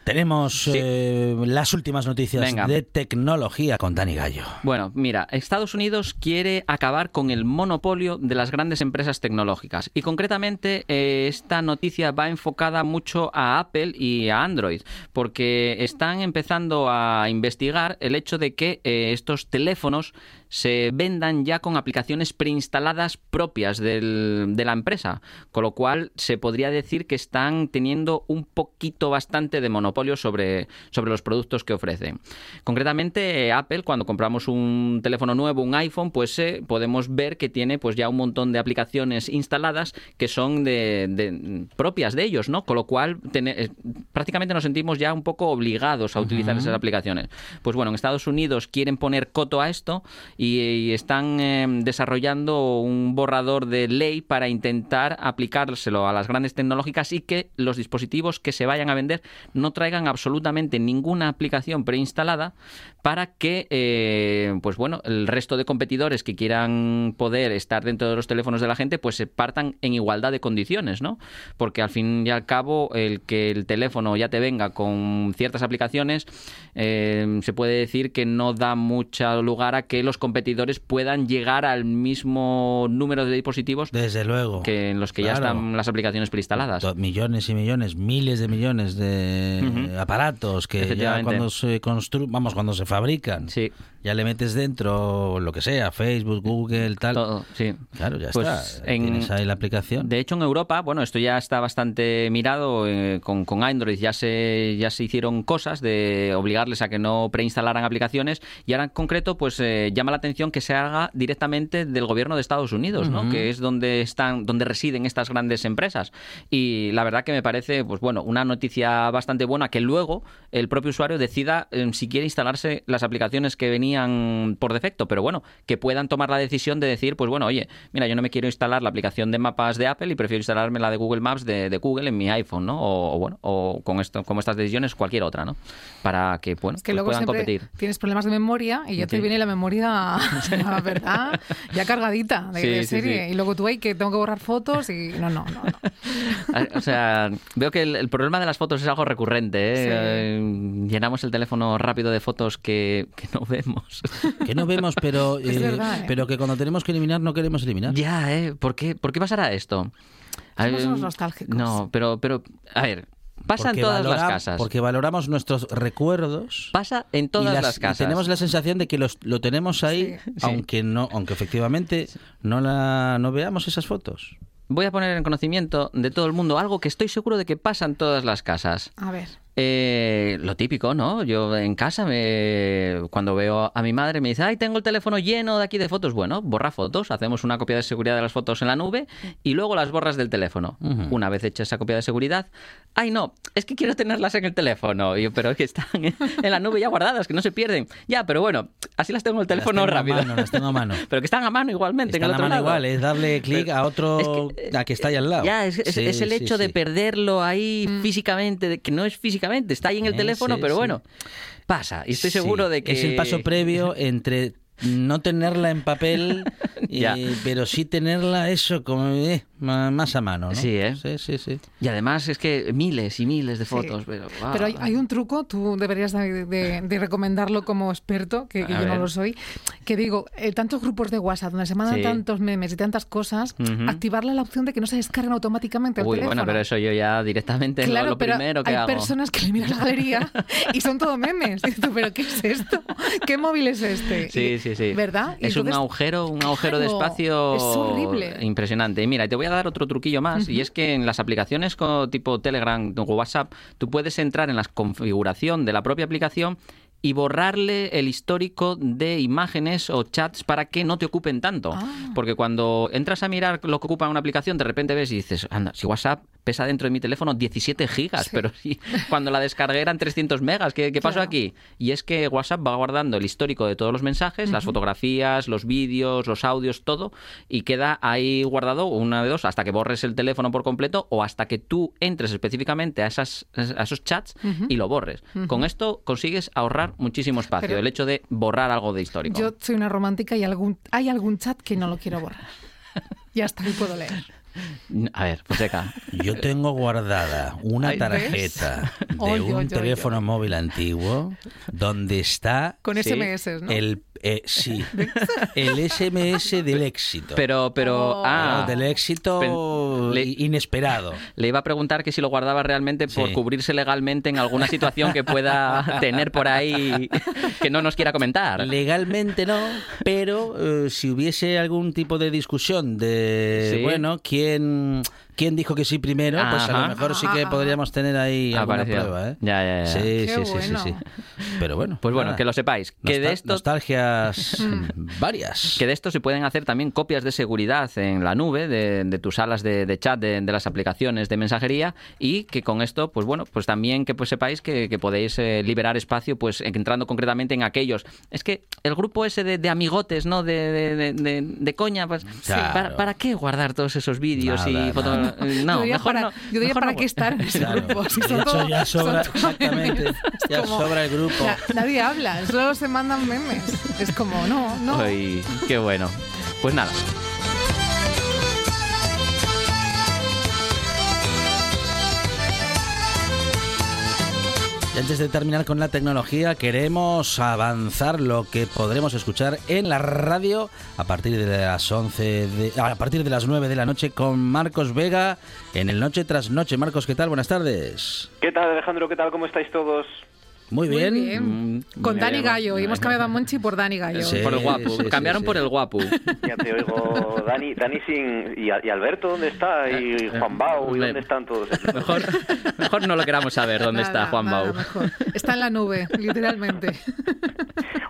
Speaker 1: Tenemos
Speaker 5: Sí.
Speaker 1: eh, las últimas noticias
Speaker 5: Venga.
Speaker 1: de tecnología con Dani Gallo.
Speaker 5: Bueno, mira, Estados Unidos quiere acabar con el monopolio de las grandes empresas tecnológicas y concretamente eh, esta noticia va enfocada mucho a Apple y a Android porque están empezando a investigar el hecho de que eh, estos teléfonos se vendan ya con aplicaciones preinstaladas propias del- de la empresa, con lo cual se podría decir que están teniendo un poquito bastante de monopolio sobre, sobre los productos que ofrecen. Concretamente, Apple, cuando compramos un teléfono nuevo, un iPhone, pues eh, podemos ver que tiene pues ya un montón de aplicaciones instaladas que son de, de- propias de ellos, ¿no? Con lo cual eh, prácticamente nos sentimos ya un poco obligados a utilizar esas aplicaciones. Pues bueno, en Estados Unidos quieren poner coto a esto y, están eh, desarrollando un borrador de ley para intentar aplicárselo a las grandes tecnológicas y que los dispositivos que se vayan a vender no traigan absolutamente ninguna aplicación preinstalada para que eh, pues bueno el resto de competidores que quieran poder estar dentro de los teléfonos de la gente pues se partan en igualdad de condiciones no porque al fin y al cabo el que el teléfono ya te venga con ciertas aplicaciones eh, se puede decir que no da mucho lugar a que los competidores puedan llegar al mismo número de dispositivos
Speaker 1: Desde luego.
Speaker 5: que en los que ya están las aplicaciones preinstaladas
Speaker 1: Millones y millones, miles de millones de aparatos que ya cuando se construyen, vamos, cuando se fabrican,
Speaker 5: sí
Speaker 1: ya le metes dentro lo que sea, Facebook, Google, tal.
Speaker 5: todo sí
Speaker 1: Claro, ya
Speaker 5: Pues
Speaker 1: está.
Speaker 5: en-
Speaker 1: Tienes ahí la aplicación.
Speaker 5: De hecho, en Europa, bueno, esto ya está bastante mirado eh, con, con Android, ya se, ya se hicieron cosas de obligarles a que no preinstalaran aplicaciones y ahora en concreto, pues eh, llama la atención que se haga directamente del gobierno de Estados Unidos. Que es donde están, donde residen estas grandes empresas. Y la verdad que me parece, pues bueno, una noticia bastante buena que luego el propio usuario decida eh, si quiere instalarse las aplicaciones que venían por defecto, pero bueno, que puedan tomar la decisión de decir, pues bueno, oye, mira, yo no me quiero instalar la aplicación de mapas de Apple y prefiero instalarme la de Google Maps de, de Google en mi iPhone, ¿no? O, o bueno, o con esto, como estas decisiones, cualquier otra, ¿no? Para que, bueno,
Speaker 6: Es que
Speaker 5: pues
Speaker 6: luego
Speaker 5: puedan competir.
Speaker 6: tienes problemas de memoria y ya te
Speaker 5: Sí.
Speaker 6: viene la memoria, la verdad, ya cargadita de,
Speaker 5: Sí,
Speaker 6: de
Speaker 5: sí,
Speaker 6: serie.
Speaker 5: sí.
Speaker 6: Y luego tú, hay que tengo que borrar fotos y no, no, no. no.
Speaker 5: Ah, O sea, veo que el, el problema de las fotos es algo recurrente. ¿eh?
Speaker 6: Sí.
Speaker 5: Eh, Llenamos el teléfono rápido de fotos que, que no vemos.
Speaker 1: Que no vemos, pero, eh,
Speaker 6: verdad, ¿eh?
Speaker 1: pero que cuando tenemos que eliminar no queremos eliminar.
Speaker 5: Ya, ¿eh? ¿Por qué, ¿Por qué pasará esto?
Speaker 6: Somos unos nostálgicos.
Speaker 5: No, pero, pero, a ver, pasa en todas las casas.
Speaker 1: Porque valoramos nuestros recuerdos.
Speaker 5: Pasa en
Speaker 1: y
Speaker 5: todas
Speaker 1: las-
Speaker 5: las,
Speaker 1: y
Speaker 5: casas.
Speaker 1: tenemos la sensación de que los- lo tenemos ahí,
Speaker 6: Sí.
Speaker 1: aunque no, aunque efectivamente no la no veamos esas fotos.
Speaker 5: Voy a poner en conocimiento de todo el mundo algo que estoy seguro de que pasa en todas las casas.
Speaker 6: A ver.
Speaker 5: Eh, lo típico, ¿no? Yo en casa, me, cuando veo a mi madre, me dice, ay, tengo el teléfono lleno de aquí de fotos. Bueno, borra fotos, hacemos una copia de seguridad de las fotos en la nube y luego las borras del teléfono.
Speaker 1: Ujú.
Speaker 5: Una vez hecha esa copia de seguridad, ay, no, es que quiero tenerlas en el teléfono. Y yo, pero es que están en la nube ya guardadas, que no se pierden. Ya, pero bueno, así las tengo en el teléfono
Speaker 1: Las tengo a
Speaker 5: rápido.
Speaker 1: mano, las tengo a mano.
Speaker 5: pero que están a mano igualmente, en
Speaker 1: Están
Speaker 5: el
Speaker 1: a
Speaker 5: otro
Speaker 1: mano
Speaker 5: lado.
Speaker 1: igual, es darle clic a otro
Speaker 5: Es que,
Speaker 1: a que está ahí al lado.
Speaker 5: Ya, es, es-
Speaker 1: Sí,
Speaker 5: es el
Speaker 1: sí,
Speaker 5: hecho de
Speaker 1: sí.
Speaker 5: perderlo ahí físicamente, de que no es físicamente, está ahí en el
Speaker 1: Eh,
Speaker 5: teléfono,
Speaker 1: sí,
Speaker 5: pero
Speaker 1: sí.
Speaker 5: bueno, pasa. Y estoy
Speaker 1: Sí,
Speaker 5: seguro de que...
Speaker 1: es el paso previo entre no tenerla en papel,
Speaker 5: Ya.
Speaker 1: eh, pero sí tenerla eso como eh, más a mano, ¿no?
Speaker 5: Sí, ¿eh?
Speaker 1: Sí, sí, sí.
Speaker 5: Y además es que miles y miles de
Speaker 6: Sí.
Speaker 5: fotos, pero... ah.
Speaker 6: Pero hay, hay un truco, tú deberías de, de- de recomendarlo como experto, que, que yo no
Speaker 5: ver.
Speaker 6: lo soy, que digo, eh, tantos grupos de WhatsApp donde se mandan
Speaker 5: Sí.
Speaker 6: tantos memes y tantas cosas,
Speaker 5: Ujú.
Speaker 6: activarle la opción de que no se descarguen automáticamente
Speaker 5: Uy,
Speaker 6: teléfono.
Speaker 5: bueno, pero eso yo ya directamente
Speaker 6: Claro,
Speaker 5: lo, lo
Speaker 6: pero
Speaker 5: primero que
Speaker 6: hay
Speaker 5: hago.
Speaker 6: personas que le miran la galería y son todo memes. Y tú, ¿pero qué es esto? ¿Qué móvil es este?
Speaker 5: Sí,
Speaker 6: Y-
Speaker 5: sí, sí.
Speaker 6: ¿Verdad?
Speaker 5: Es un
Speaker 6: entonces-
Speaker 5: agujero, un agujero de
Speaker 6: Claro,
Speaker 5: espacio
Speaker 6: es horrible.
Speaker 5: impresionante. Y mira, te voy a dar otro truquillo más, y es que en las aplicaciones como tipo Telegram o WhatsApp, tú puedes entrar en la configuración de la propia aplicación y borrarle el histórico de imágenes o chats para que no te ocupen tanto.
Speaker 6: Ah.
Speaker 5: Porque cuando entras a mirar lo que ocupa una aplicación, de repente ves y dices, anda, si WhatsApp pesa dentro de mi teléfono 17 gigas,
Speaker 6: Sí.
Speaker 5: pero si cuando la descargué eran 300 megas, ¿qué, qué pasó
Speaker 6: Claro.
Speaker 5: aquí? Y es que WhatsApp va guardando el histórico de todos los mensajes, las fotografías, los vídeos, los audios, todo, y queda ahí guardado una de dos, hasta que borres el teléfono por completo o hasta que tú entres específicamente a, esas, a esos chats y lo borres. Con esto consigues ahorrar muchísimo espacio,
Speaker 6: Pero-
Speaker 5: el hecho de borrar algo de histórico.
Speaker 6: Yo soy una romántica y algún, hay algún chat que no lo quiero borrar. Ya está, y puedo leer.
Speaker 5: A ver, Fonseca.
Speaker 1: Yo tengo guardada una tarjeta de
Speaker 6: Oy,
Speaker 1: un
Speaker 6: oy,
Speaker 1: teléfono
Speaker 6: oy.
Speaker 1: móvil antiguo donde está
Speaker 6: Con
Speaker 5: Sí.
Speaker 6: SMS, ¿no?
Speaker 1: el eh, sí, el SMS del éxito.
Speaker 5: Pero, pero,
Speaker 6: Oh.
Speaker 5: ah,
Speaker 1: del éxito
Speaker 5: le-
Speaker 1: inesperado.
Speaker 5: Le iba a preguntar que si lo guardaba realmente por
Speaker 1: Sí.
Speaker 5: cubrirse legalmente en alguna situación que pueda tener por ahí que no nos quiera comentar.
Speaker 1: Legalmente no, pero eh, si hubiese algún tipo de discusión de,
Speaker 5: Sí.
Speaker 1: bueno, quién, bien quién dijo que sí primero, pues a lo mejor sí que podríamos tener ahí alguna
Speaker 5: aparecido.
Speaker 1: prueba, ¿eh?
Speaker 5: Ya, ya, ya.
Speaker 1: Sí, sí, sí, sí,
Speaker 6: bueno.
Speaker 1: sí. Pero bueno.
Speaker 5: Pues bueno,
Speaker 1: nada.
Speaker 5: que lo sepáis. Que de esto
Speaker 1: Nostalgias varias.
Speaker 5: Que de esto se pueden hacer también copias de seguridad en la nube de, de tus salas de, de chat de, de las aplicaciones de mensajería y que con esto, pues bueno, pues también que pues sepáis que, que podéis eh, liberar espacio, pues entrando concretamente en aquellos. Es que el grupo ese de, de amigotes, ¿no? De, de, de- de- de coña, pues
Speaker 1: Claro.
Speaker 5: ¿para, para qué guardar todos esos vídeos
Speaker 1: Nada,
Speaker 5: y fotos?
Speaker 1: Nada.
Speaker 5: No,
Speaker 6: yo diría
Speaker 5: mejor
Speaker 6: para,
Speaker 5: no.
Speaker 6: yo diría
Speaker 5: mejor
Speaker 6: para
Speaker 5: no.
Speaker 6: qué estar en ese
Speaker 1: Claro.
Speaker 6: grupo. Si
Speaker 1: De hecho,
Speaker 6: todo-
Speaker 1: ya sobra, exactamente, ya
Speaker 6: como-
Speaker 1: sobra el grupo.
Speaker 6: Na- nadie habla, solo se mandan memes. Es como, no, no.
Speaker 5: Ay, qué bueno. Pues nada.
Speaker 1: Antes de terminar con la tecnología, queremos avanzar lo que podremos escuchar en la radio a partir de las 11 de- a partir de las 9 de la noche con Marcos Vega en el Noche tras Noche. Marcos, ¿qué tal? Buenas tardes.
Speaker 7: ¿Qué tal, Alejandro? ¿Qué tal? ¿Cómo estáis todos?
Speaker 1: Muy
Speaker 6: Muy
Speaker 1: bien.
Speaker 5: Mm,
Speaker 6: Con Dani
Speaker 5: alegro.
Speaker 6: Gallo. Y hemos cambiado a Monchi por Dani Gallo.
Speaker 1: Sí.
Speaker 5: por el guapo.
Speaker 1: sí, sí,
Speaker 5: Cambiaron
Speaker 1: sí.
Speaker 5: por el guapo.
Speaker 7: Ya te oigo, Dani, Dani sin... ¿Y, y Alberto dónde está? ¿Y Juan Bau? ¿Y dónde están todos?
Speaker 5: Mejor, mejor no lo queramos saber dónde
Speaker 6: Nada,
Speaker 5: está Juan
Speaker 6: nada
Speaker 5: Bau.
Speaker 6: mejor. Está en la nube, literalmente.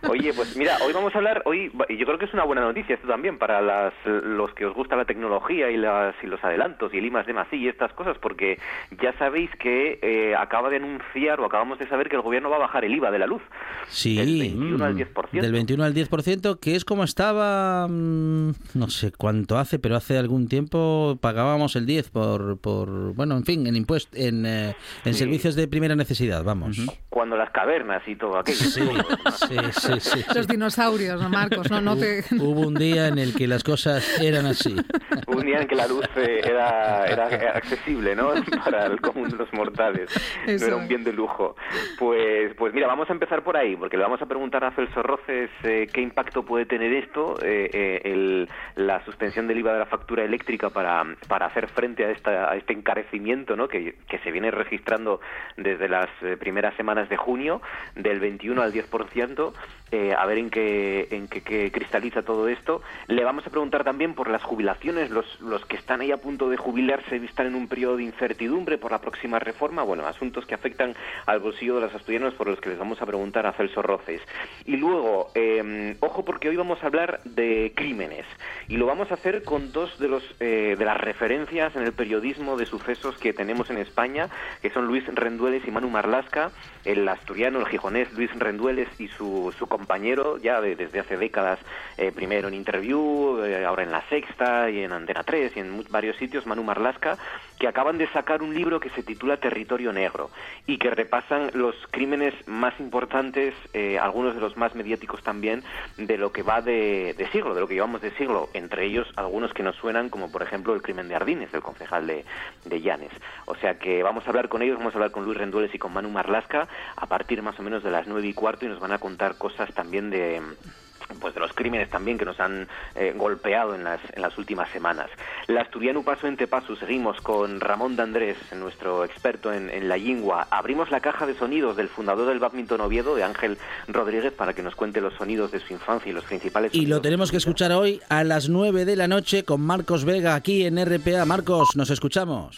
Speaker 7: Oye, pues mira, hoy vamos a hablar, hoy y yo creo que es una buena noticia esto también para las, los que os gusta la tecnología y, las, y los adelantos y el I más D más I y estas cosas, porque ya sabéis que eh, acaba de anunciar o acabamos de saber que el gobierno va a bajar el IVA de la luz.
Speaker 1: Sí,
Speaker 7: Del 21 al
Speaker 1: mm,
Speaker 7: 10%.
Speaker 1: Del 21 al 10%, que es como estaba, mm, no sé cuánto hace, pero hace algún tiempo pagábamos el 10 por, por bueno, en fin, en impuestos, en, eh, en
Speaker 7: Sí.
Speaker 1: servicios de primera necesidad, vamos.
Speaker 7: Cuando las cavernas y todo aquello.
Speaker 1: Sí, sí, sí, sí.
Speaker 6: Los dinosaurios, ¿no, Marcos? No, no te...
Speaker 1: Hubo un día en el que las cosas eran así.
Speaker 7: un día en que la luz eh, era, era accesible, ¿no? Para el común de los mortales.
Speaker 6: Eso
Speaker 7: No era un bien de lujo. Pues, pues mira, vamos a empezar por ahí, porque le vamos a preguntar a Celso Roces eh, qué impacto puede tener esto, eh, eh, la suspensión del IVA de la factura eléctrica para, para hacer frente a, esta, este encarecimiento, ¿no? Que, que se viene registrando desde las primeras semanas de junio, del 21 al 10%. eh, a ver en qué, en qué, cristaliza todo esto. Le vamos a preguntar también por las jubilaciones, los, los que están ahí a punto de jubilarse están en un periodo de incertidumbre por la próxima reforma, bueno, asuntos que afectan al bolsillo de los asturianos por los que les vamos a preguntar a Celso Roces. Y luego, eh, ojo porque hoy vamos a hablar de crímenes y lo vamos a hacer con dos de los eh, de las referencias en el periodismo de sucesos que tenemos en España, que son Luis Rendueles y Manu Marlasca, el asturiano, el gijonés Luis Rendueles y su, su compañero ya de- desde hace décadas, eh, primero en Interview, eh, ahora en La Sexta y en Antena 3 y en varios sitios, Manu Marlasca, que acaban de sacar un libro que se titula Territorio Negro y que repasan los crímenes más importantes, eh, algunos de los más mediáticos también, de lo que va de, de siglo, de lo que llevamos de siglo, entre ellos algunos que nos suenan, como por ejemplo el crimen de Ardines, del concejal de, de Llanes. O sea que vamos a hablar con ellos, vamos a hablar con Luis Rendueles y con Manu Marlasca a partir más o menos de las nueve y cuarto y nos van a contar cosas también de pues de los crímenes también que nos han eh, golpeado en las, en las últimas semanas. La Asturiano Paso en Tepasu, seguimos con Ramón de Andrés, nuestro experto en, en la lingua. Abrimos la caja de sonidos del fundador del badminton Oviedo, de Ángel Rodríguez, para que nos cuente los sonidos de su infancia y los principales
Speaker 1: Y lo tenemos que escuchar hoy a las 9 de la noche con Marcos Vega aquí en RPA. Marcos, nos escuchamos.